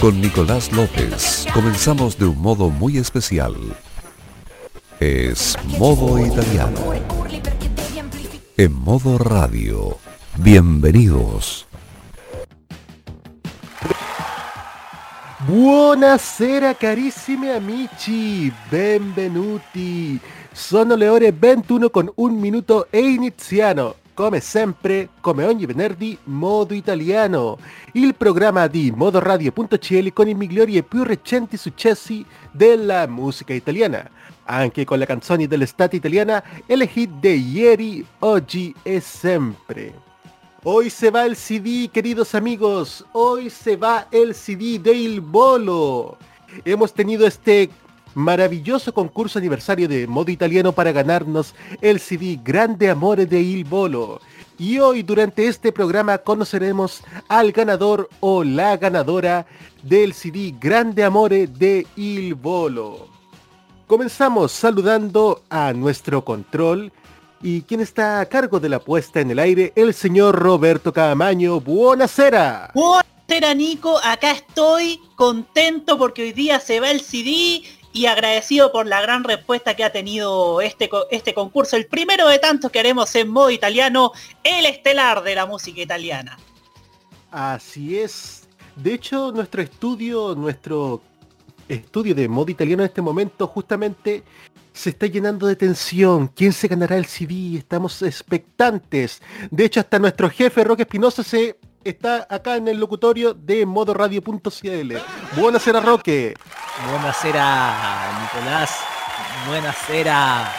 con Nicolás López comenzamos de un modo muy especial. Es modo italiano. En modo radio. Bienvenidos. Buonasera carissimi amici, benvenuti. Sono le ore 21 con un minuto e iniziano come sempre, come ogni venerdì, Modo Italiano, il programma di modoradio.cl con i migliori e più recenti successi della musica italiana, anche con le canzoni dell'estate italiana e le hit de ieri, oggi e sempre. Hoy se va el CD, queridos amigos, hoy se va el CD de Il Bolo. Hemos tenido este maravilloso concurso aniversario de modo italiano para ganarnos el CD Grande Amore de Il Bolo. Y hoy durante este programa conoceremos al ganador o la ganadora del CD Grande Amore de Il Bolo. Comenzamos saludando a nuestro control y quien está a cargo de la puesta en el aire, el señor Roberto Camaño. Buonasera. Buonasera Nico, acá estoy contento porque hoy día se va el CD y agradecido por la gran respuesta que ha tenido este, este concurso, el primero de tantos que haremos en modo italiano, el estelar de la música italiana. Así es. De hecho, nuestro estudio, nuestro estudio de modo italiano en este momento justamente se está llenando de tensión. ¿Quién se ganará el CD? Estamos expectantes. De hecho, hasta nuestro jefe Roque Espinosa se está acá en el locutorio de modoradio.cl. Buenasera Roque. Buenasera Nicolás. Buenasera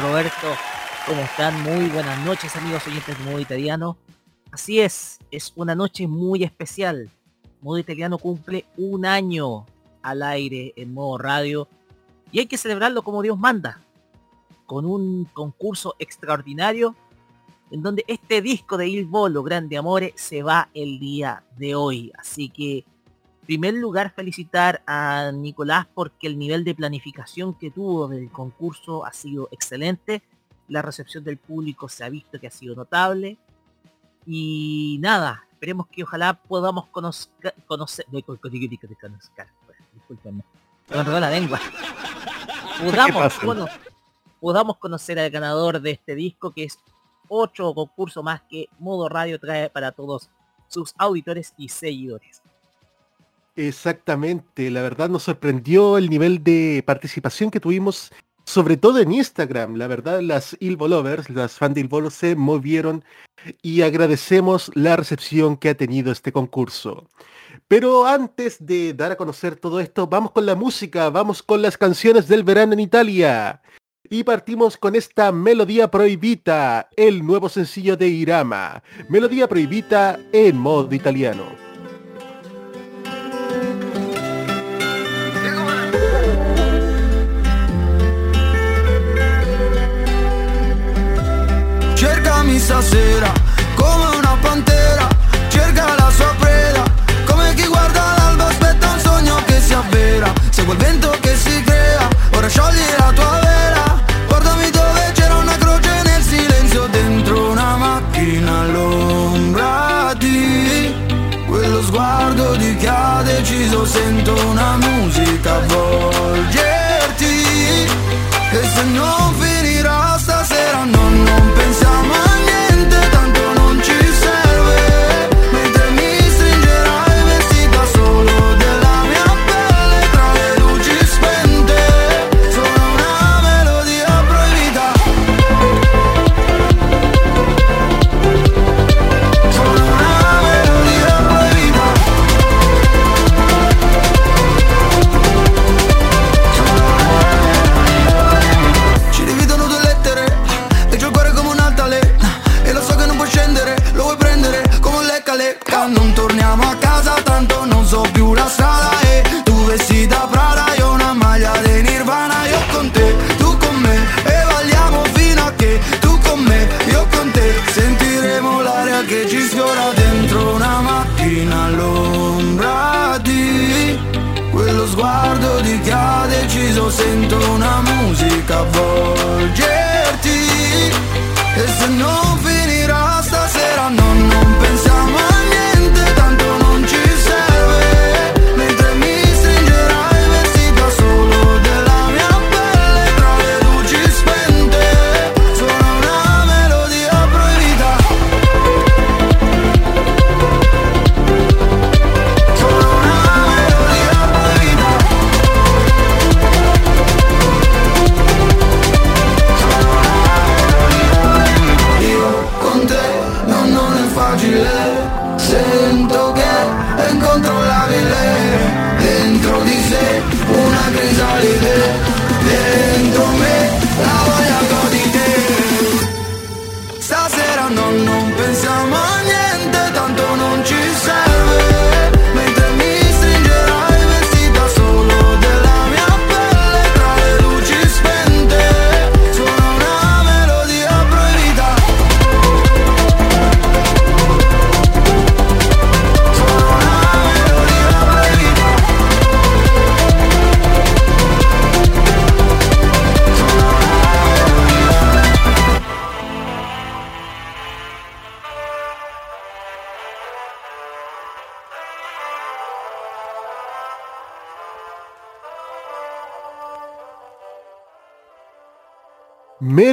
Roberto. ¿Cómo están? Muy buenas noches amigos oyentes de Modo Italiano. Así es, es una noche muy especial. Modo Italiano cumple un año al aire en modo radio y hay que celebrarlo como Dios manda, con un concurso extraordinario en donde este disco de Il Volo, Grande Amore, se va el día de hoy. Así que, en primer lugar, felicitar a Nicolás porque el nivel de planificación que tuvo del concurso ha sido excelente. La recepción del público se ha visto que ha sido notable. Y nada, esperemos que ojalá podamos conocer... conocer disculpenme. Me la lengua. Podamos, podamos conocer al ganador de este disco que es otro concurso más que Modo Radio trae para todos sus auditores y seguidores. Exactamente, la verdad nos sorprendió el nivel de participación que tuvimos, sobre todo en Instagram. La verdad, las Ilvo Lovers, las fans de Ilvo se movieron y agradecemos la recepción que ha tenido este concurso. Pero antes de dar a conocer todo esto, vamos con la música, vamos con las canciones del verano en Italia. Y partimos con esta Melodía Prohibita, el nuevo sencillo de Irama. Melodía Prohibita en modo italiano. Cercami stasera come una pantera, cerca la sua preda, come chi guarda l'alba aspetta un sogno che si avvera, segue il vento che si crea, ora sciogli la tua vela. Sguardo di chi ha deciso Sento una musica avvolgerti. E se non finirà Sento una musica avvolgerti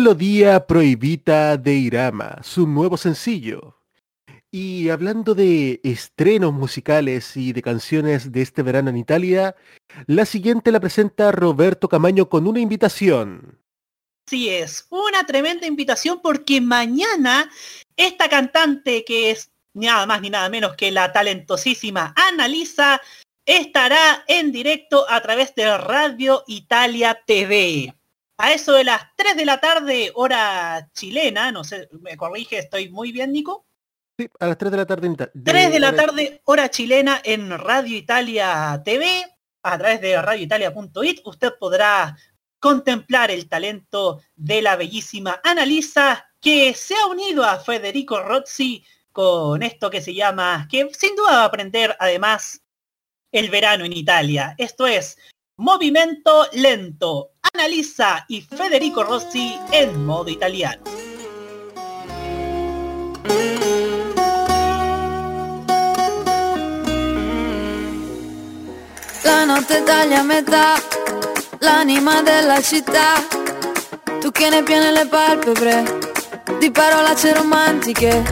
Melodía Prohibita de Irama, su nuevo sencillo. Y hablando de estrenos musicales y de canciones de este verano en Italia, la siguiente la presenta Roberto Camaño con una invitación. Así es, una tremenda invitación porque mañana esta cantante que es nada más ni nada menos que la talentosísima Annalisa estará en directo a través de Radio Italia TV. A eso de las 3 de la tarde, hora chilena, no sé, me corrige, estoy muy bien, Nico. Sí, a las 3 de la tarde. en Ita- 3 de la hora- tarde, hora chilena, en Radio Italia TV, a través de radioitalia.it, usted podrá contemplar el talento de la bellísima Annalisa, que se ha unido a Federico Rozzi con esto que se llama, que sin duda va a aprender además el verano en Italia. Esto es Movimiento Lento, Annalisa y Federico Rossi en modo italiano. La notte taglia a metà, l'anima della città. Tu che ne piene le palpebre, di parolacce romantiche.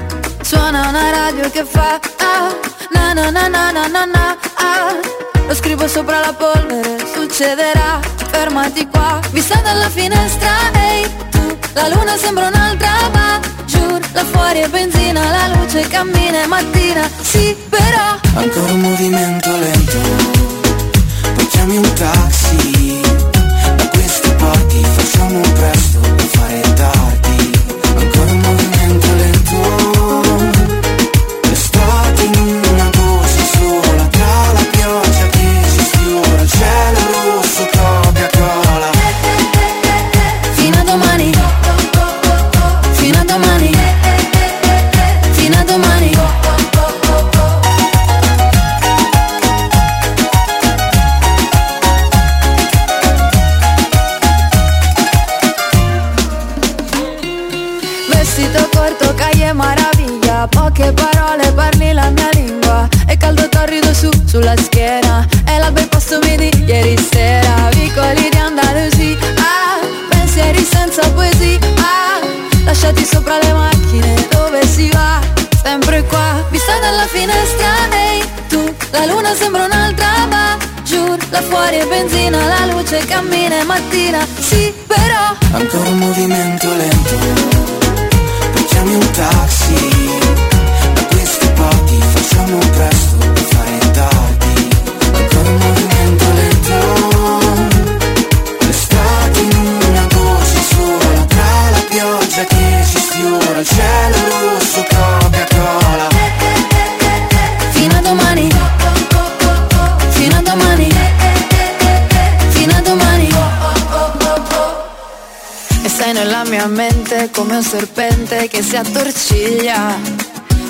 Suona una radio che fa ah, na na na na na na na ah. Lo scrivo sopra la polvere, succederà, fermati qua. Vista dalla finestra, ehi tu, la luna sembra un'altra ma giù, là fuori è benzina, la luce cammina, è mattina, sì però Ancora un movimento lento. Poi chiami un taxi. Da queste parti facciamo presto Per fare tardi sulla schiena. E l'alba il pasto midi, ieri sera. Vicoli di Andalusia ah, Pensieri senza poesia ah, Lasciati sopra le macchine, dove si va? Sempre qua, vista dalla finestra Ehi, tu, la luna sembra un'altra ma Giù, là fuori è benzina La luce cammina, è mattina. Sì, però Ancora un movimento lento Poi chiami un taxi. Da queste parti facciamo presto mia mente come un serpente che si attorciglia.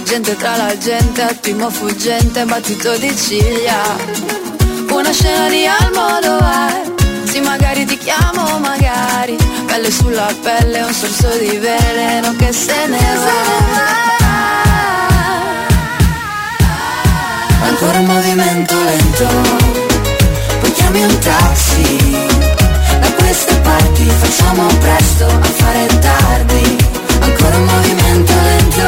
Gente tra la gente, attimo fuggente, battito di ciglia. Una scena di Almodovar, sì magari ti chiamo, magari. Pelle sulla pelle, un sorso di veleno che se ne va. Ancora un movimento lento, poi chiami un taxi parti facciamo presto a fare tardi. Ancora un movimento lento.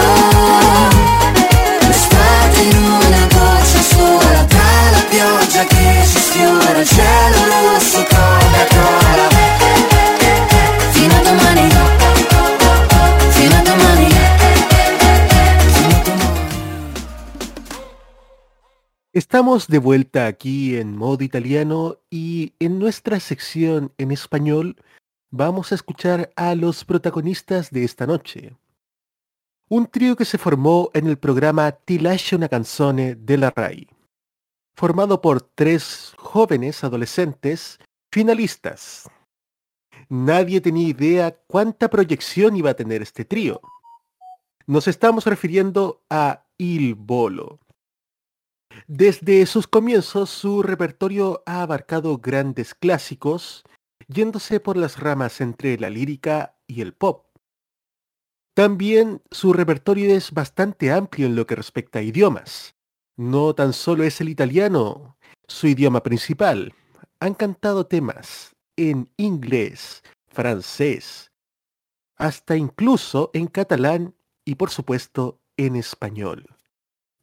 L'estate in una goccia sola Tra la pioggia che si sfiora Il cielo Estamos de vuelta aquí en modo italiano y en nuestra sección en español vamos a escuchar a los protagonistas de esta noche. Un trío que se formó en el programa Ti lascio una canzone de la RAI, formado por tres jóvenes adolescentes finalistas. Nadie tenía idea cuánta proyección iba a tener este trío. Nos estamos refiriendo a Il Bolo desde sus comienzos, su repertorio ha abarcado grandes clásicos, yéndose por las ramas entre la lírica y el pop. También su repertorio es bastante amplio en lo que respecta a idiomas. No tan solo es el italiano su idioma principal. Han cantado temas en inglés, francés, hasta incluso en catalán y por supuesto en español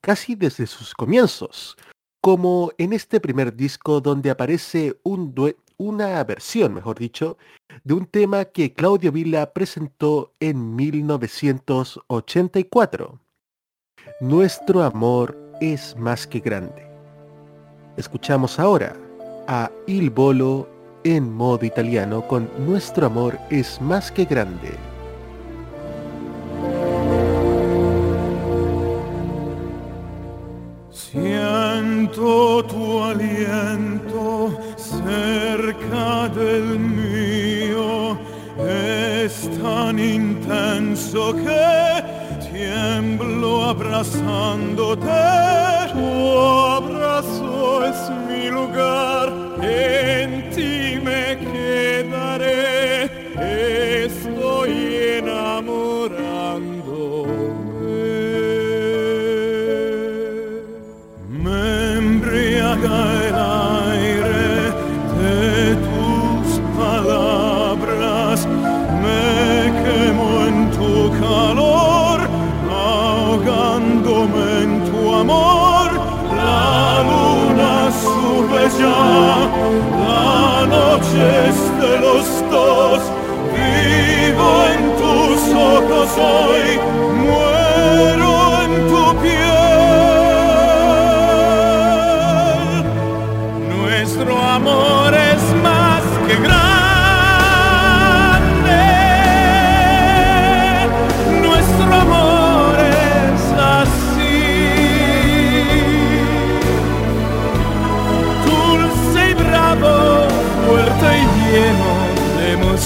casi desde sus comienzos, como en este primer disco donde aparece un una versión, mejor dicho, de un tema que Claudio Villa presentó en 1984. Nuestro amor es más que grande. Escuchamos ahora a Il Bolo en modo italiano con Nuestro amor es más que grande. Siento tu aliento cerca del mío, es tan intenso que tiemblo abrazándote. Tu abrazo es mi lugar, en ti me quedaré, estoy enamorando. Vivo en tus ojos hoy,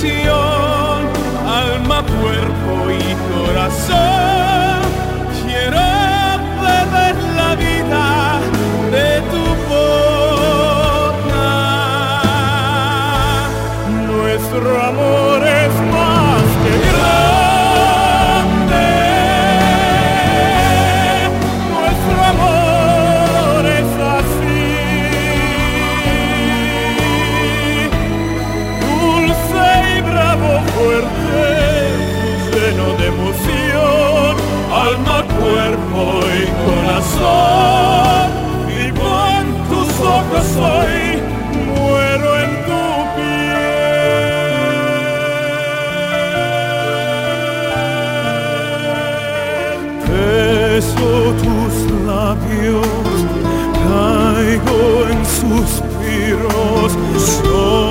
de suspiros, somos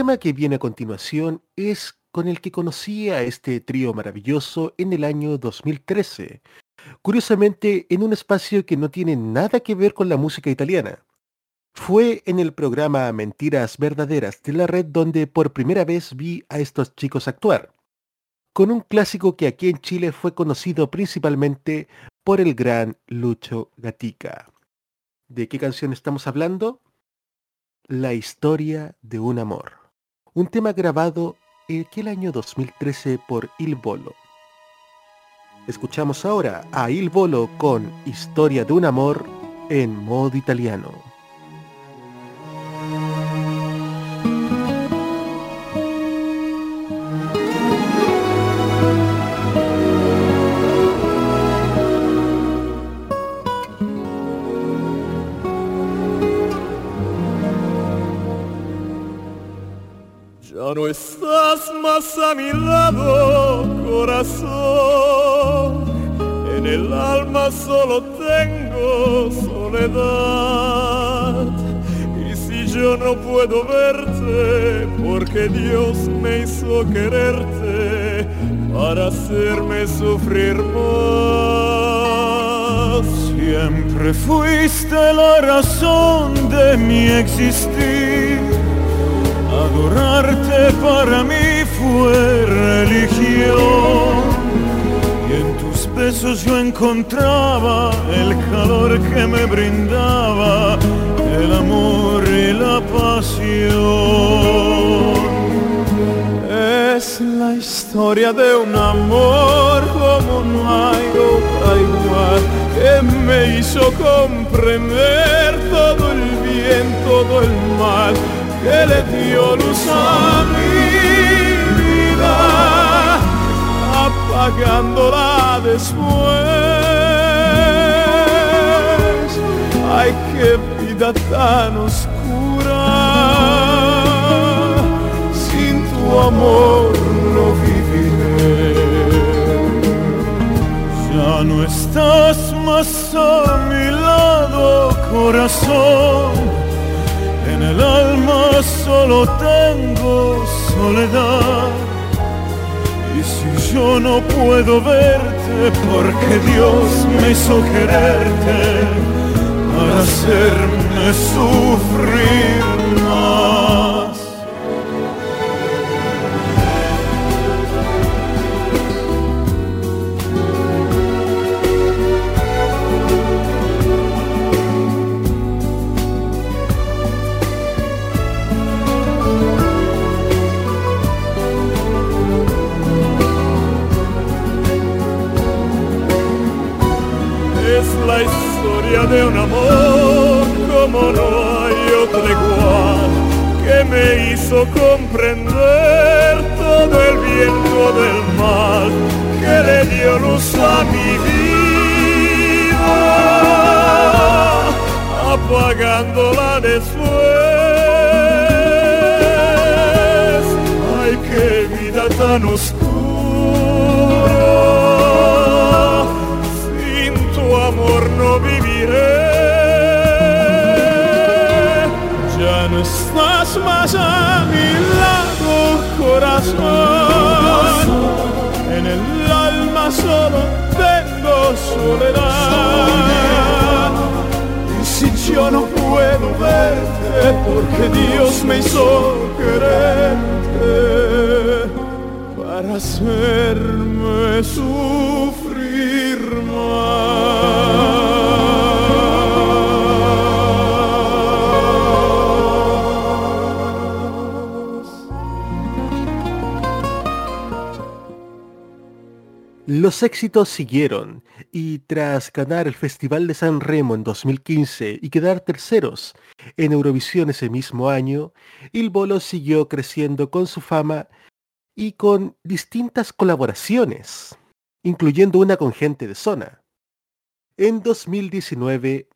tema que viene a continuación es con el que conocí a este trío maravilloso en el año 2013. Curiosamente, en un espacio que no tiene nada que ver con la música italiana. Fue en el programa Mentiras Verdaderas de la red donde por primera vez vi a estos chicos actuar, con un clásico que aquí en Chile fue conocido principalmente por el gran Lucho Gatica. ¿De qué canción estamos hablando? La historia de un amor. Un tema grabado en aquel año 2013 por Il Bolo. Escuchamos ahora a Il Bolo con Historia de un amor en modo italiano. No estás más a mi lado, corazón. En el alma solo tengo soledad. Y si yo no puedo verte, porque Dios me hizo quererte para hacerme sufrir más. Siempre fuiste la razón de mi existir Adorarte para mí fue religión y en tus besos yo encontraba el calor que me brindaba el amor y la pasión. Es la historia de un amor como no hay otra igual que me hizo comprender todo el bien, todo el mal que le dio luz a mi vida, apagándola después. Ay, qué vida tan oscura, sin tu amor no viviré. Ya no estás más a mi lado, corazón en el alma solo tengo soledad. Y si yo no puedo verte porque Dios me hizo quererte para hacerme sufrir. Comprender todo el bien, todo el mal que le dio luz a mi vida, apagándola después. Ay, qué vida tan oscura soledad. Y si yo no puedo verte, porque Dios me hizo quererte para hacerme sufrir más. Los éxitos siguieron tras ganar el Festival de San Remo en 2015 y quedar terceros en Eurovisión ese mismo año, Il Bolo siguió creciendo con su fama y con distintas colaboraciones, incluyendo una con gente de zona. En 2019,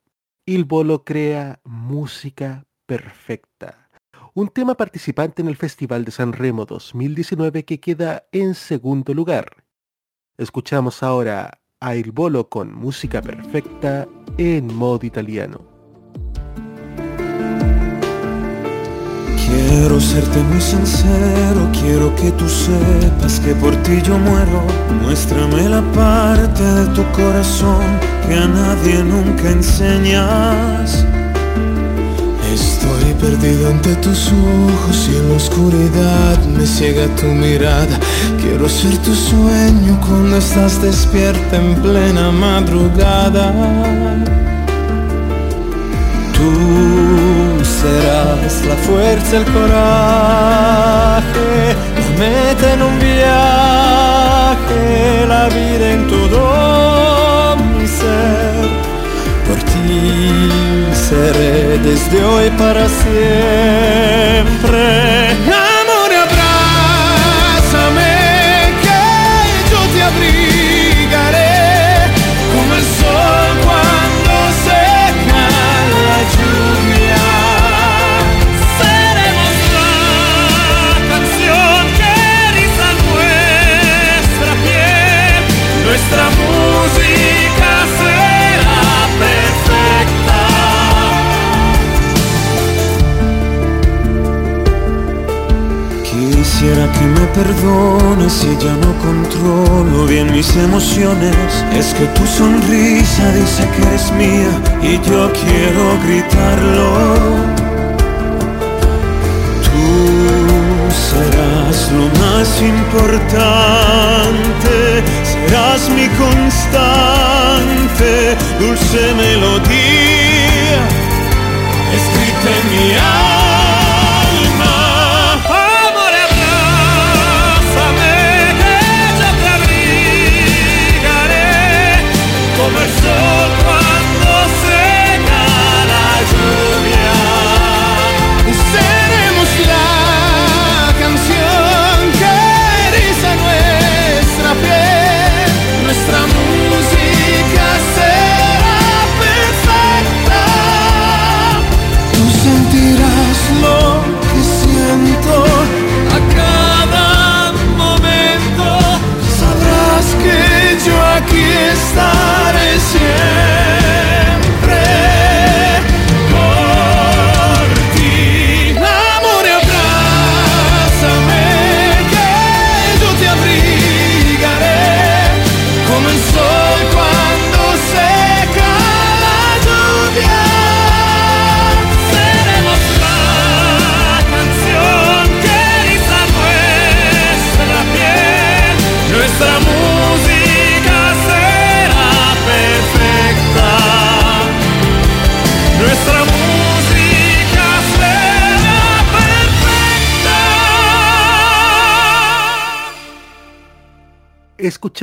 Il Bolo crea Música Perfecta, un tema participante en el Festival de San Remo 2019 que queda en segundo lugar Escuchamos ahora a Il Bolo con música perfecta en modo italiano. Quiero serte muy sincero, quiero que tú sepas que por ti yo muero. Muéstrame la parte de tu corazón que a nadie nunca enseñas. Estoy perdido ante tus ojos y en la oscuridad me ciega tu mirada. Quiero ser tu sueño cuando estás despierta en plena madrugada. Tú serás la fuerza, el coraje, la meta en un viaje, la vida en todo mi ser. Por ti seré desde hoy para siempre. Dice que eres mía y yo quiero gritarlo. Tú serás lo más importante, serás mi constante, dulce melodía,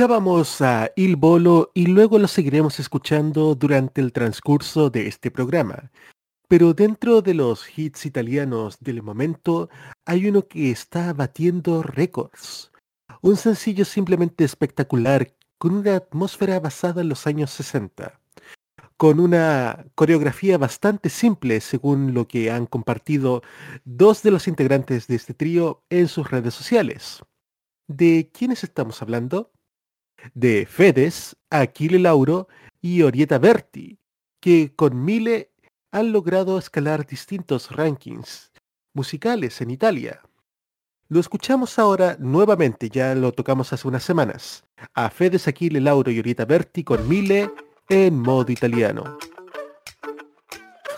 Escuchábamos a Il Bolo y luego lo seguiremos escuchando durante el transcurso de este programa. Pero dentro de los hits italianos del momento hay uno que está batiendo récords. Un sencillo simplemente espectacular con una atmósfera basada en los años 60. Con una coreografía bastante simple según lo que han compartido dos de los integrantes de este trío en sus redes sociales. ¿De quiénes estamos hablando? De Fedes, Aquile Lauro y Orieta Berti, que con Mile han logrado escalar distintos rankings musicales en Italia. Lo escuchamos ahora nuevamente, ya lo tocamos hace unas semanas, a Fedes, Aquile Lauro y Orieta Berti con Mile en modo italiano.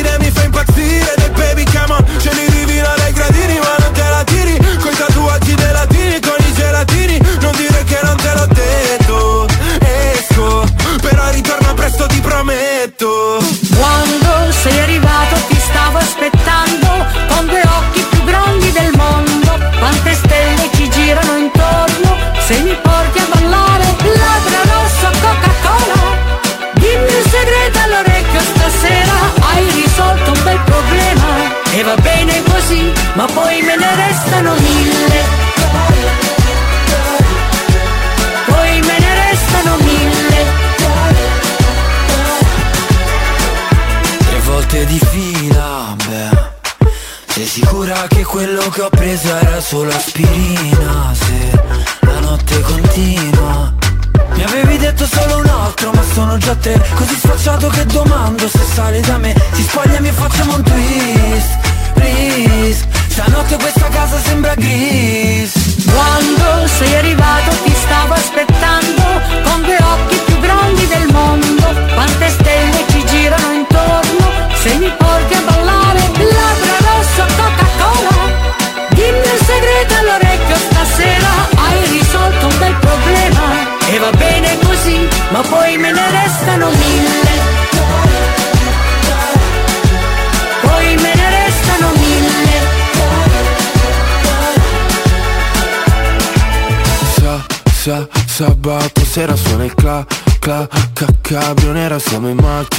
capire mi fa impazzire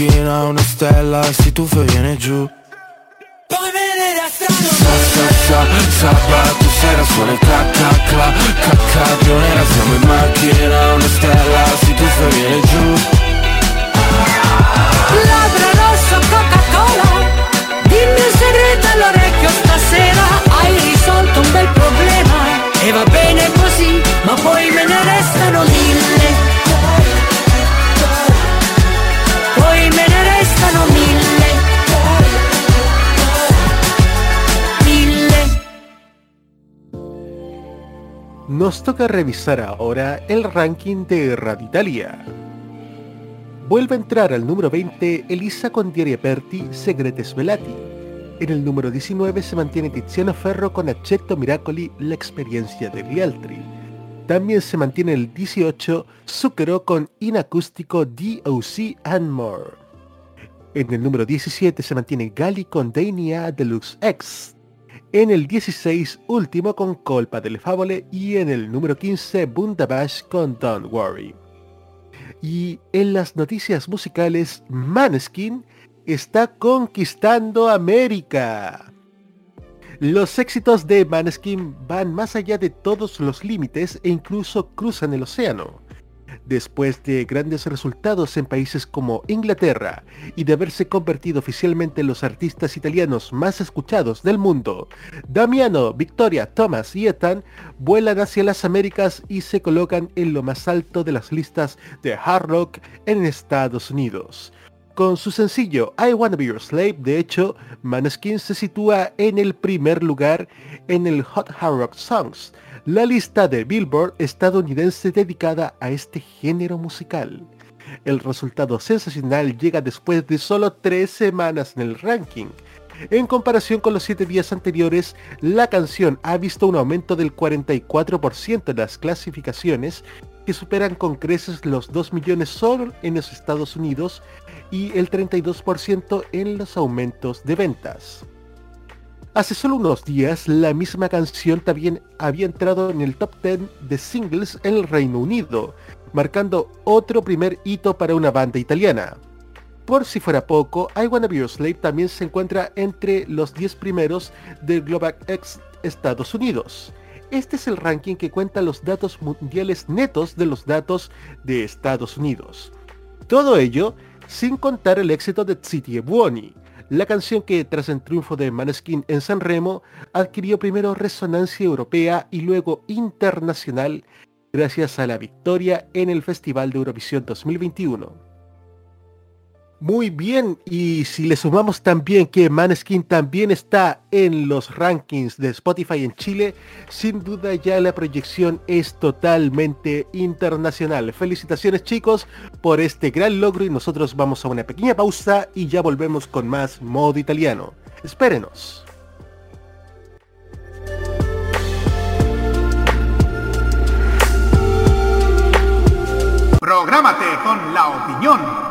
in macchina, una stella, si tuffa e viene giù Poi Sa, sa, sa, sabato sera suona il cla, cla, cla, ca, cabrio nera Siamo in macchina, Toca revisar ahora el ranking de Radio Italia. Vuelve a entrar al número 20 Elisa con Diaria Perti, Segrete Svelati. En el número 19 se mantiene Tiziano Ferro con Accetto Miracoli, La experiencia degli altri. También se mantiene el 18 Zucchero con Inacústico DOC and More. En el número 17 se mantiene Gali con Dania Deluxe X. En el 16 último con Colpa delle Favole y en el número 15 Bundabash con Don't Worry. Y en las noticias musicales, Maneskin está conquistando América. Los éxitos de Maneskin van más allá de todos los límites e incluso cruzan el océano. Después de grandes resultados en países como Inglaterra y de haberse convertido oficialmente en los artistas italianos más escuchados del mundo, Damiano, Victoria, Thomas y Ethan vuelan hacia las Américas y se colocan en lo más alto de las listas de hard rock en Estados Unidos. Con su sencillo I Wanna Be Your Slave, de hecho, Maneskin se sitúa en el primer lugar en el Hot Hard Rock Songs, la lista de Billboard estadounidense dedicada a este género musical. El resultado sensacional llega después de solo tres semanas en el ranking. En comparación con los siete días anteriores, la canción ha visto un aumento del 44% en las clasificaciones, que superan con creces los 2 millones solo en los Estados Unidos y el 32% en los aumentos de ventas. Hace solo unos días, la misma canción también había entrado en el top 10 de singles en el Reino Unido, marcando otro primer hito para una banda italiana. Por si fuera poco, I Wanna Be Your Slave también se encuentra entre los 10 primeros del Global X Estados Unidos. Este es el ranking que cuenta los datos mundiales netos de los datos de Estados Unidos. Todo ello sin contar el éxito de City Buoni, la canción que tras el triunfo de Maneskin en San Remo adquirió primero resonancia europea y luego internacional gracias a la victoria en el Festival de Eurovisión 2021. Muy bien, y si le sumamos también que Maneskin también está en los rankings de Spotify en Chile, sin duda ya la proyección es totalmente internacional. Felicitaciones chicos por este gran logro y nosotros vamos a una pequeña pausa y ya volvemos con más modo italiano. Espérenos. Prográmate con la opinión.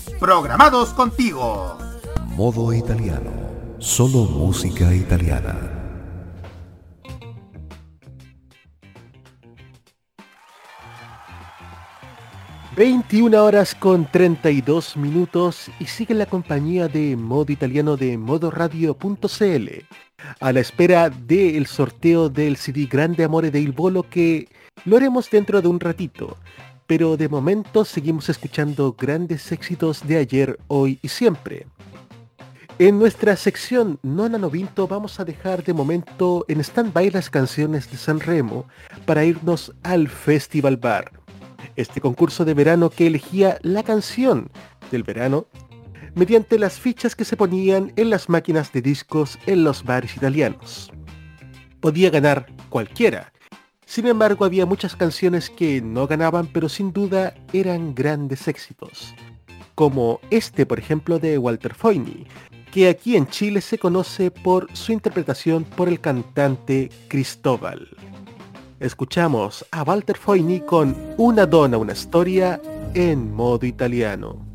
programados contigo. Modo italiano, solo música italiana. ...21 horas con 32 minutos y sigue la compañía de modo italiano de modoradio.cl a la espera del sorteo del CD Grande Amore de Il Bolo que lo haremos dentro de un ratito. Pero de momento seguimos escuchando grandes éxitos de ayer, hoy y siempre. En nuestra sección Nona Novinto vamos a dejar de momento en stand-by las canciones de San Remo para irnos al Festival Bar este concurso de verano que elegía la canción del verano mediante las fichas que se ponían en las máquinas de discos en los bares italianos. Podía ganar cualquiera. Sin embargo, había muchas canciones que no ganaban, pero sin duda eran grandes éxitos. Como este, por ejemplo, de Walter Foyni, que aquí en Chile se conoce por su interpretación por el cantante Cristóbal escuchamos a Walter Foyni con Una donna, una storia en modo italiano.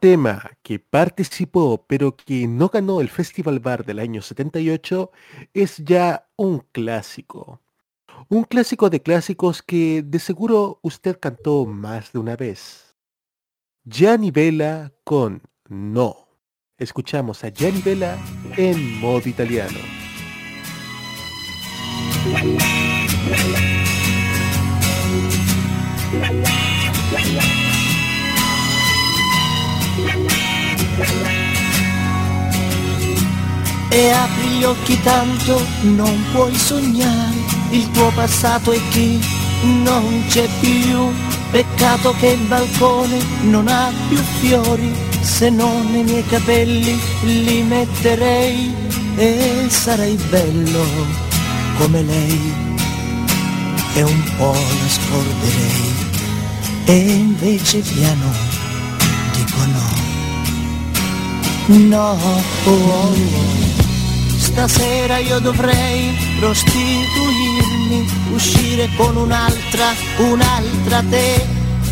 Tema que participó pero que no ganó el Festival Bar del año 78 es ya un clásico. Un clásico de clásicos que de seguro usted cantó más de una vez. Gianni Vela con No. Escuchamos a Gianni Vela en modo italiano. E apri gli occhi tanto non puoi sognare, il tuo passato è chi non c'è più. Peccato che il balcone non ha più fiori, se non i miei capelli li metterei e sarei bello come lei e un po' la scorderei e invece piano dico no. No, oh, oh, stasera io dovrei prostituirmi, uscire con un'altra, un'altra te,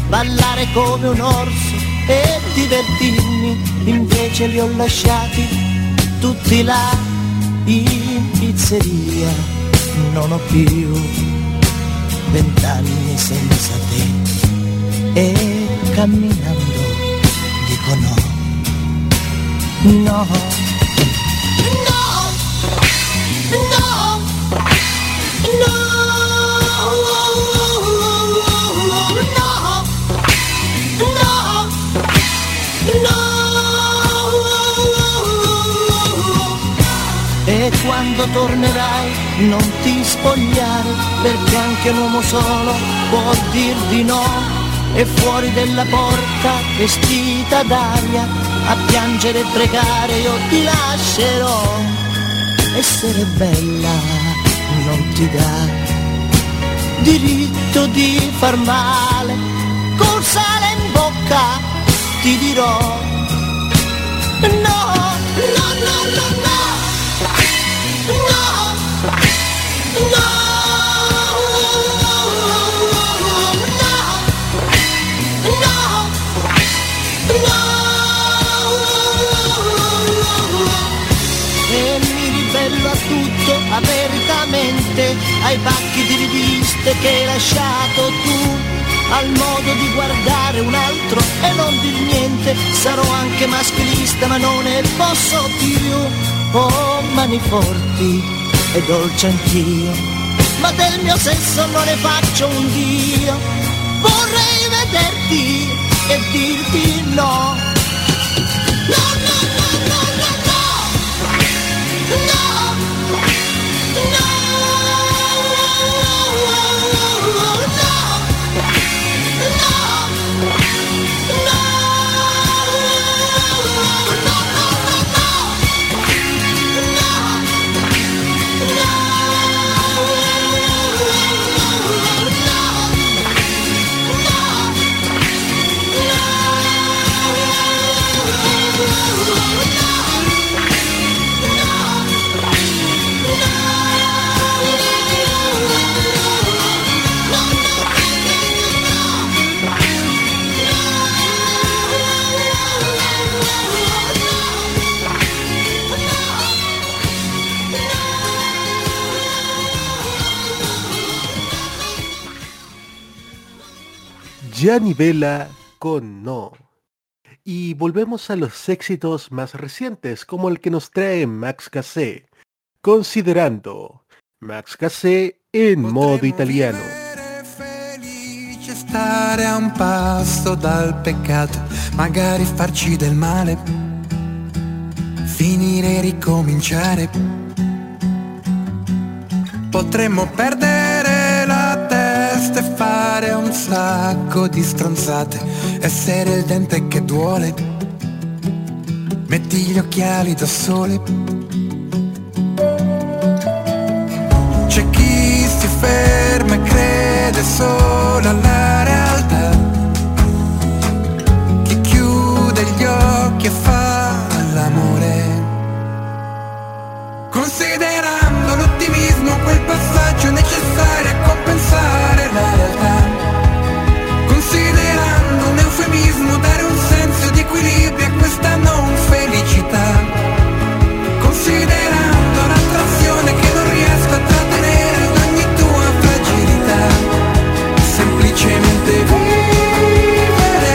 ballare come un orso e divertirmi, invece li ho lasciati tutti là in pizzeria, non ho più vent'anni senza te e camminando dico no. No, quando tornerai non ti spogliare, perché anche un uomo solo può dir di no. E fuori della porta, vestita d'aria, a piangere e pregare io ti lascerò. Essere bella non ti dà diritto di far male, col sale in bocca ti dirò. No, ai pacchi di riviste che hai lasciato tu, al modo di guardare un altro e non dir niente, sarò anche maschilista ma non ne posso più, ho mani forti e dolce anch'io, ma del mio sesso non ne faccio un dio, vorrei vederti e dirti no. No, no, no, no, no, no. No, Gianni Vela con No. Y volvemos a los éxitos más recientes, como el que nos trae Max Cassé, considerando Max Cassé en modo italiano. felice stare a un passo dal peccato, magari farci del male, finire e ricominciare. Potremmo perdere la testa e fare un sacco di stronzate, essere il dente che duole, metti gli occhiali da sole. C'è chi si ferma e crede solo alla realtà, chi chiude gli occhi e fa l'amore. Considerando l'ottimismo quel passaggio necessario a compensare la realtà. Considerando un eufemismo dare un senso di equilibrio e questa non felicità. Considerando l'attrazione che non riesco a trattenere ad ogni tua fragilità. Semplicemente vivere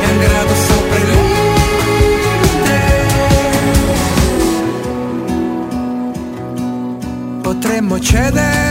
è un grado sopra il limite. Potremmo cedere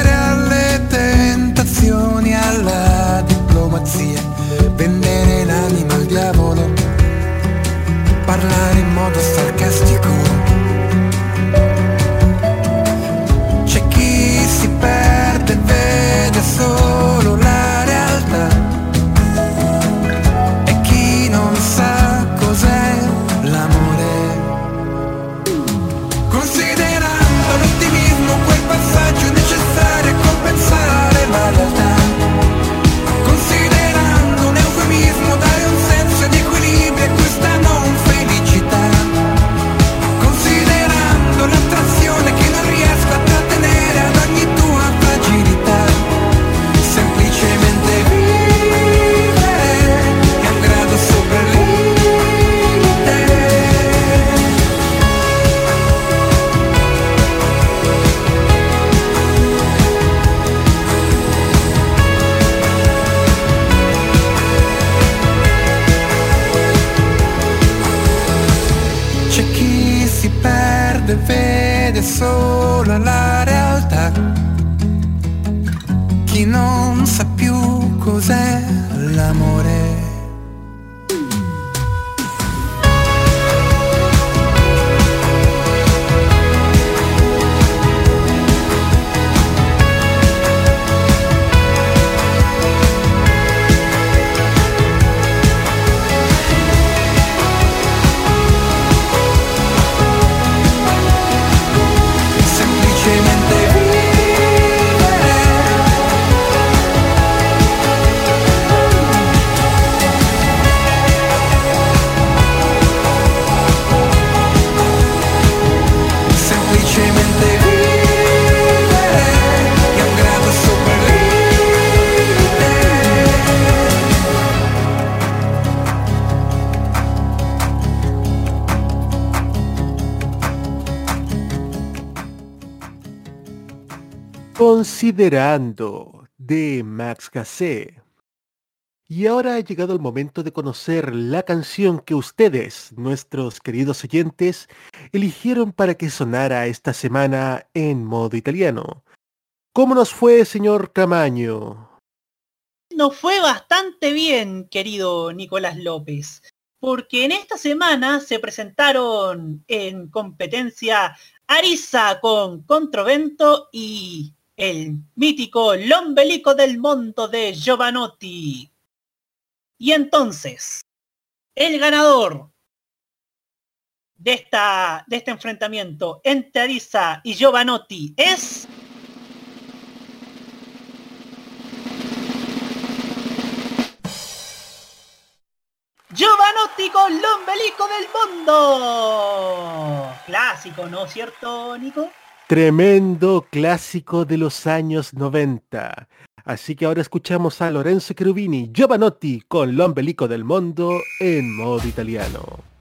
Considerando de Max Gassé. Y ahora ha llegado el momento de conocer la canción que ustedes, nuestros queridos oyentes, eligieron para que sonara esta semana en modo italiano. ¿Cómo nos fue, señor Camaño? Nos fue bastante bien, querido Nicolás López, porque en esta semana se presentaron en competencia Arisa con Controvento y el mítico L'ombelico del Monto de Giovanotti. Y entonces, el ganador de, esta, de este enfrentamiento entre Arisa y Giovanotti es... Giovanotti con l'ombelico del mundo. Clásico, ¿no es cierto, Nico? Tremendo clásico de los años 90. Así que ahora escuchamos a Lorenzo Cherubini, Giovanotti con l'ombelico del mundo en modo italiano.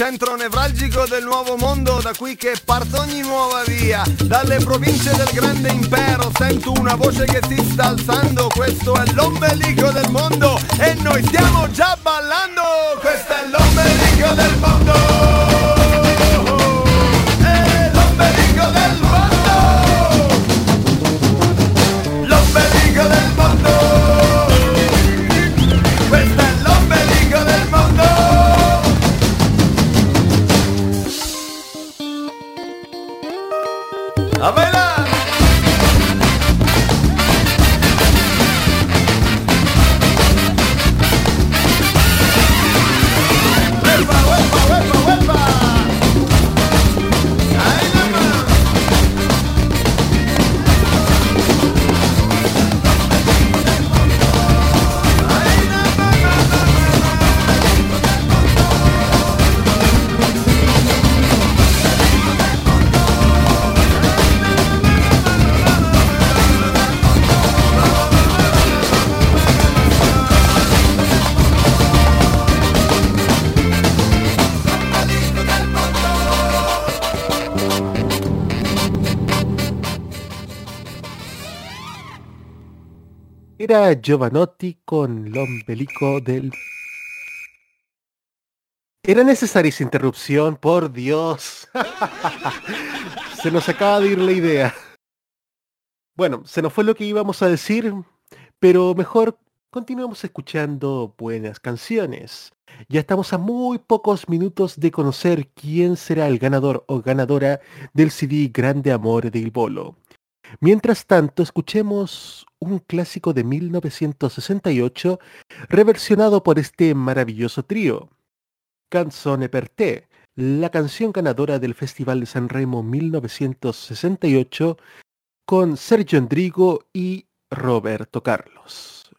Centro nevralgico del nuovo mondo, da qui che parte ogni nuova via. Dalle province del grande impero sento una voce che si sta alzando, questo è l'ombelico del mondo e noi stiamo già ballando, questo è l'ombelico del mondo. Giovanotti con l'ombelico del... ¿Era necesaria esa interrupción? Por Dios. se nos acaba de ir la idea. Bueno, se nos fue lo que íbamos a decir, pero mejor continuemos escuchando buenas canciones. Ya estamos a muy pocos minutos de conocer quién será el ganador o ganadora del CD Grande Amor de Il Bolo. Mientras tanto, escuchemos un clásico de 1968 reversionado por este maravilloso trío. Canzone per te, la canción ganadora del Festival de San Remo 1968 con Sergio Endrigo y Roberto Carlos.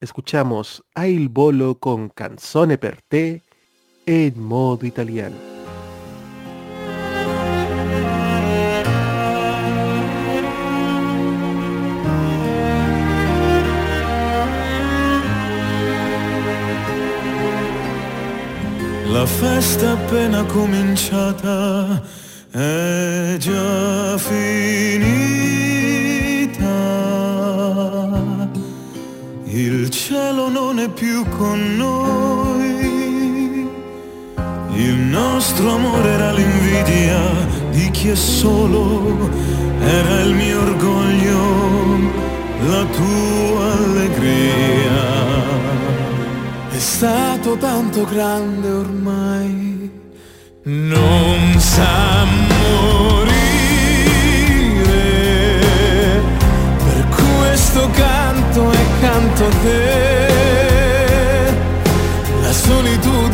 Escuchamos a Il Bolo con Canzone per te en modo italiano. La festa appena cominciata è già finita. Il cielo non è più con noi. Il nostro amore era l'invidia di chi è solo. Era il mio orgoglio, la tua allegria. È stato tanto grande ormai, non sa morire. Per questo canto e canto a te, la solitudine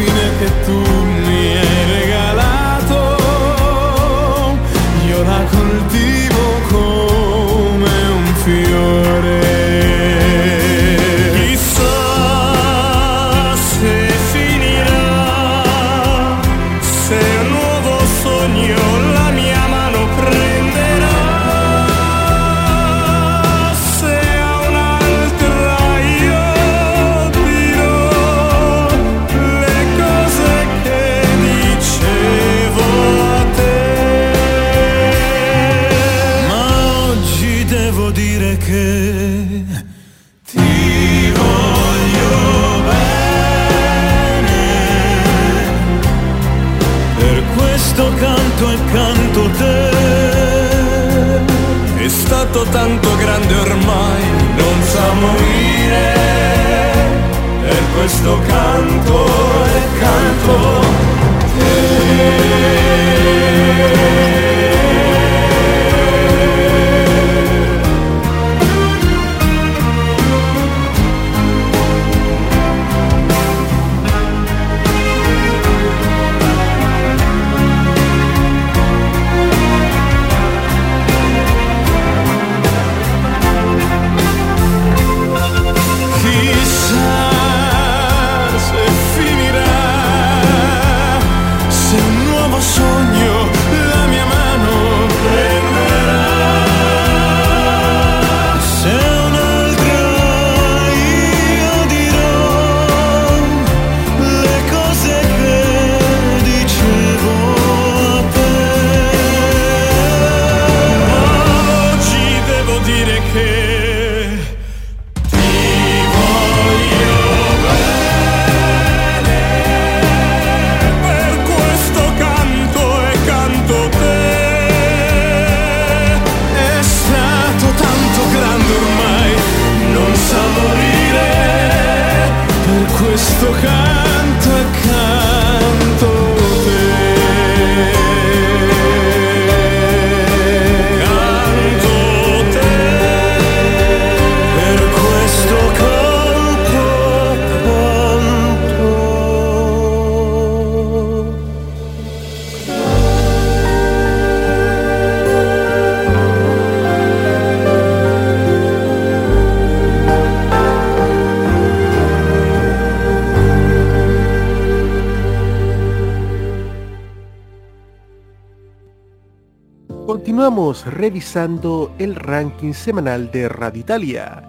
Revisando el ranking semanal de Radio Italia.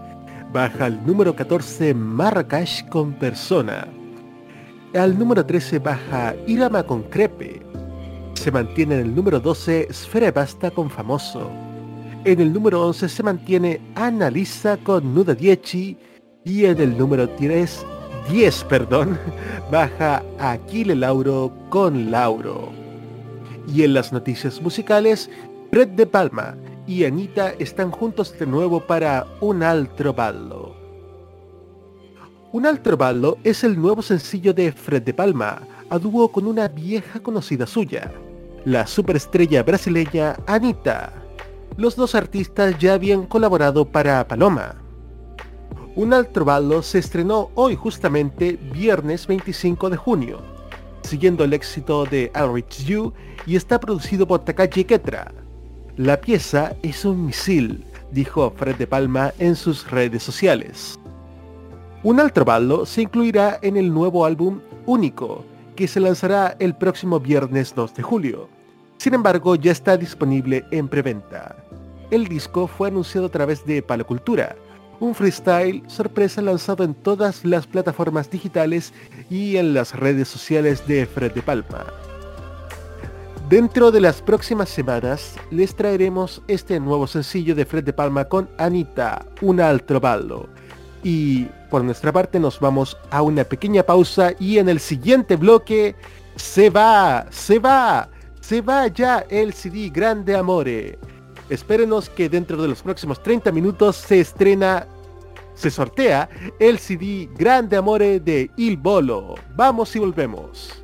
Baja al número 14 Marrakech con Persona. Al número 13 baja Irama con Crepe. Se mantiene en el número 12 Sfera Basta con Famoso. En el número 11 se mantiene Annalisa con Nuda Dieci. Y en el número 10, 10 perdón, baja Aquile Lauro con Lauro. Y en las noticias musicales, Fred de Palma y Anita están juntos de nuevo para Un altro ballo. Un altro ballo es el nuevo sencillo de Fred de Palma, a dúo con una vieja conocida suya, la superestrella brasileña Anita. Los dos artistas ya habían colaborado para Paloma. Un altro ballo se estrenó hoy justamente viernes 25 de junio, siguiendo el éxito de I'll Reach You y está producido por Takashi Ketra. La pieza es un misil, dijo Fred de Palma en sus redes sociales. Un altro ballo se incluirá en el nuevo álbum Único, que se lanzará el próximo viernes 2 de julio. Sin embargo, ya está disponible en preventa. El disco fue anunciado a través de Palocultura, un freestyle sorpresa lanzado en todas las plataformas digitales y en las redes sociales de Fred de Palma. Dentro de las próximas semanas les traeremos este nuevo sencillo de Fred de Palma con Anita, un altro ballo. Y por nuestra parte nos vamos a una pequeña pausa y en el siguiente bloque se va, se va, se va ya el CD Grande Amore. Espérenos que dentro de los próximos 30 minutos se estrena, se sortea el CD Grande Amore de Il Bolo. Vamos y volvemos.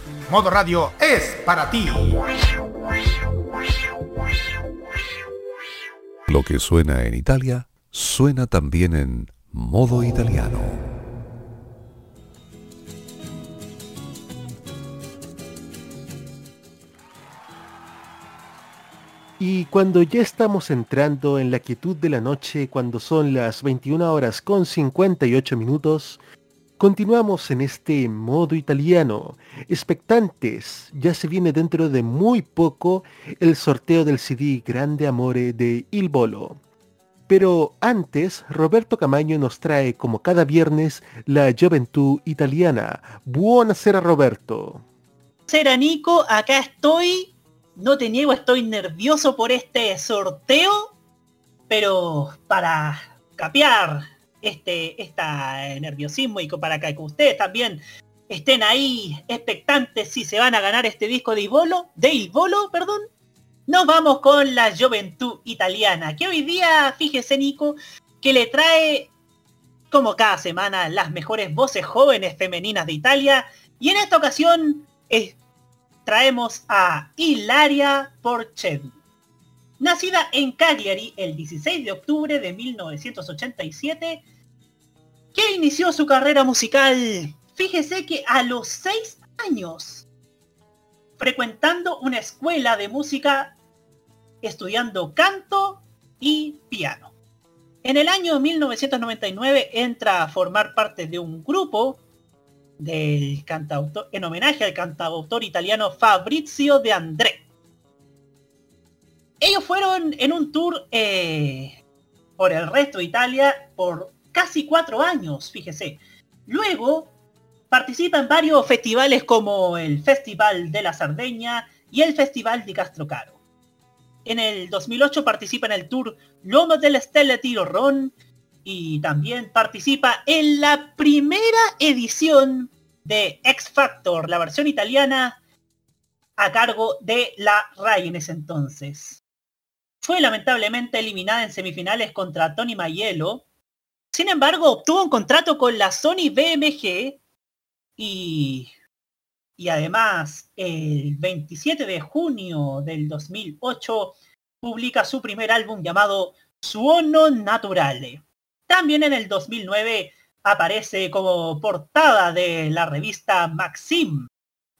Modo Radio es para ti. Lo que suena en Italia, suena también en modo italiano. Y cuando ya estamos entrando en la quietud de la noche, cuando son las 21 horas con 58 minutos, Continuamos en este modo italiano. Expectantes, ya se viene dentro de muy poco el sorteo del CD Grande Amore de Il Bolo. Pero antes, Roberto Camaño nos trae, como cada viernes, la Juventud Italiana. Buonasera, Roberto. Buonasera, Nico. Acá estoy. No te niego, estoy nervioso por este sorteo. Pero para capear este, esta nerviosismo y para que ustedes también estén ahí expectantes si se van a ganar este disco de Ibolo, de Ibolo, perdón, nos vamos con la juventud italiana, que hoy día, fíjese Nico, que le trae como cada semana las mejores voces jóvenes femeninas de Italia y en esta ocasión traemos a Hilaria Porchetti. Nacida en Cagliari el 16 de octubre de 1987, que inició su carrera musical, fíjese que a los 6 años, frecuentando una escuela de música, estudiando canto y piano. En el año 1999 entra a formar parte de un grupo del cantautor, en homenaje al cantautor italiano Fabrizio de André ellos fueron en un tour eh, por el resto de Italia por casi cuatro años, fíjese. Luego participa en varios festivales como el Festival de la Sardeña y el Festival de Castrocaro. En el 2008 participa en el tour Lomo del Stelle Tiro Ron y también participa en la primera edición de X Factor, la versión italiana, a cargo de la RAI en ese entonces. Fue lamentablemente eliminada en semifinales contra Tony Mayelo. Sin embargo, obtuvo un contrato con la Sony BMG y y además el 27 de junio del 2008 publica su primer álbum llamado Suono Naturale. También en el 2009 aparece como portada de la revista Maxim.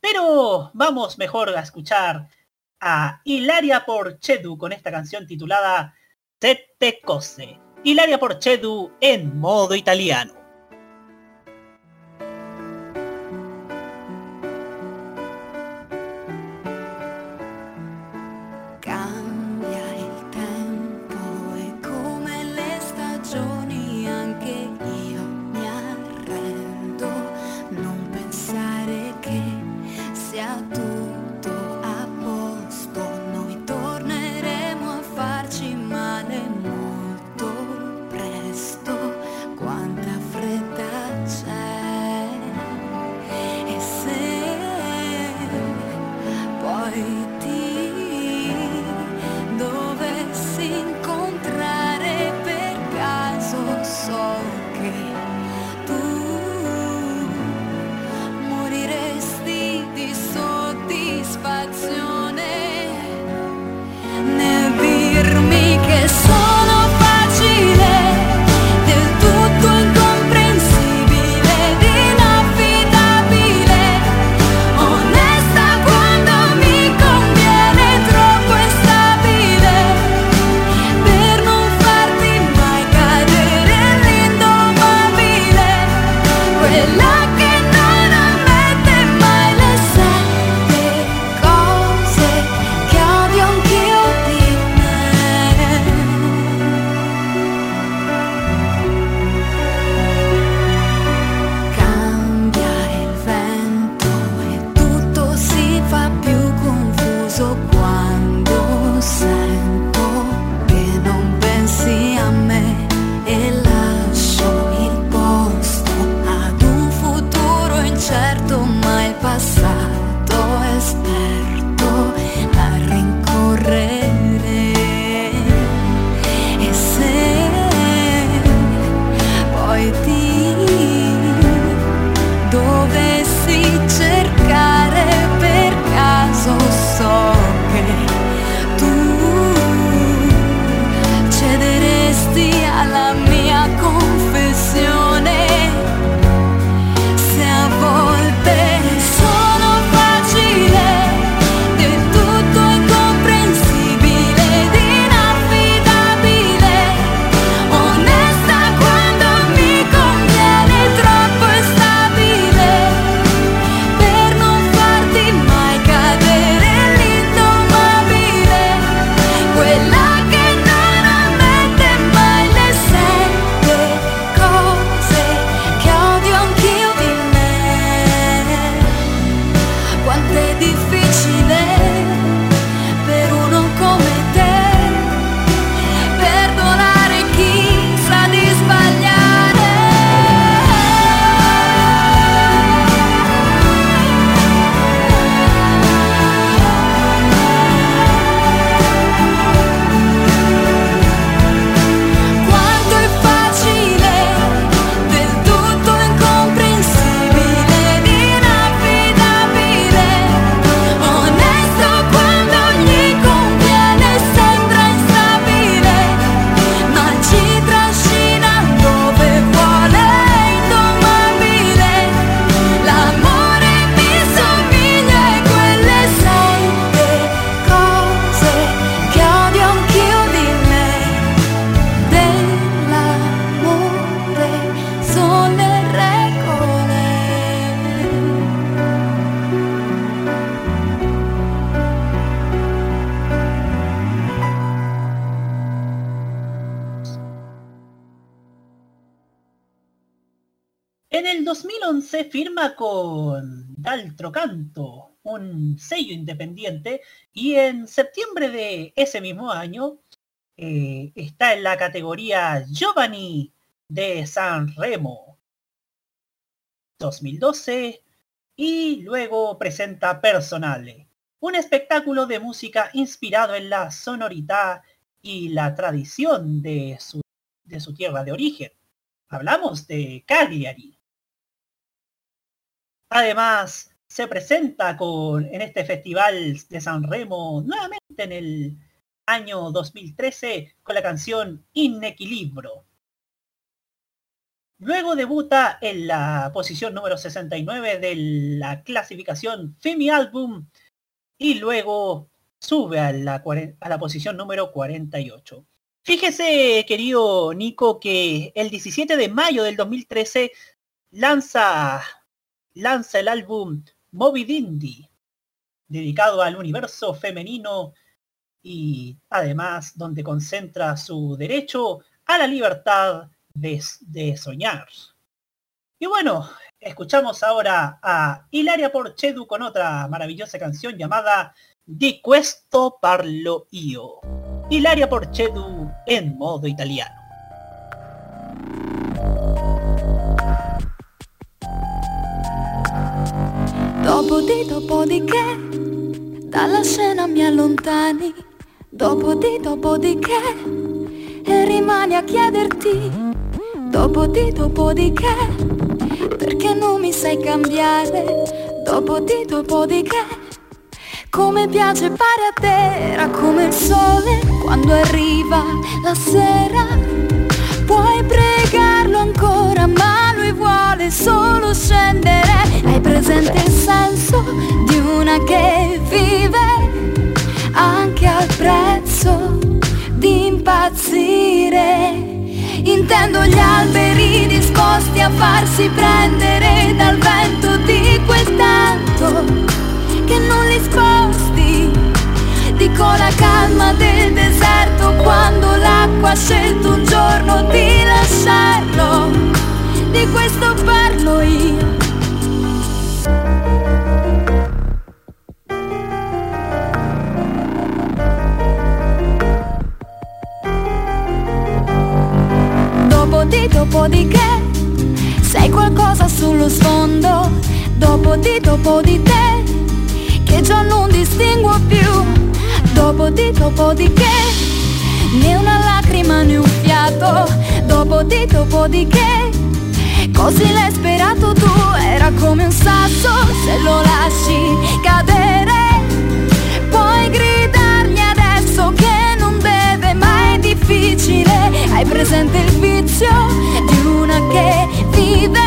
Pero vamos mejor a escuchar a Hilaria Porchedu con esta canción titulada Sette Cose. Hilaria Porchedu en modo italiano. Sello independiente, y en septiembre de ese mismo año eh, está en la categoría Giovanni de San Remo 2012 y luego presenta Personale, un espectáculo de música inspirado en la sonoridad y la tradición de su, de su tierra de origen. Hablamos de Cagliari. Además, se presenta en este festival de San Remo nuevamente en el año 2013 con la canción Inequilibrio. Luego debuta en la posición número 69 de la clasificación Femi Album y luego sube a la, a la posición número 48. Fíjese, querido Nico, que el 17 de mayo del 2013 lanza, lanza el álbum Moby Dindy, dedicado al universo femenino y además donde concentra su derecho a la libertad de, soñar. Y bueno, escuchamos ahora a Hilaria Porchedu con otra maravillosa canción llamada Di questo parlo io. Hilaria Porchedu en modo italiano. Dopo di dopo di che dalla scena mi allontani, dopo di dopo di che e rimani a chiederti, dopo di dopo di che perché non mi sai cambiare, dopo di dopo di che come piace fare a te, era come il sole quando arriva la sera, puoi pregarlo ancora ma vuole solo scendere, hai presente il senso di una che vive anche al prezzo di impazzire. Intendo gli alberi disposti a farsi prendere dal vento di quel tanto che non li sposti. Dico la calma del deserto quando l'acqua ha scelto un giorno di lasciarlo. Di questo parlo io. Dopo di dopo di che sei qualcosa sullo sfondo, dopo di dopo di te che già non distinguo più, dopo di dopo di che né una lacrima né un fiato, dopo di dopo di che così l'hai sperato tu, era come un sasso se lo lasci cadere, puoi gridargli adesso che non deve, ma è difficile, hai presente il vizio di una che vive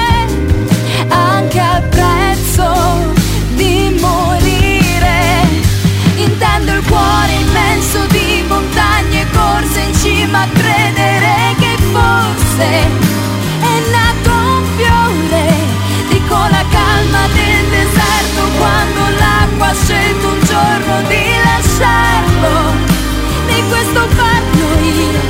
anche al prezzo di morire. Intendo il cuore immenso di montagne corse in cima a credere che forse quando l'acqua ha scelto un giorno di lasciarlo. Di questo parlo io.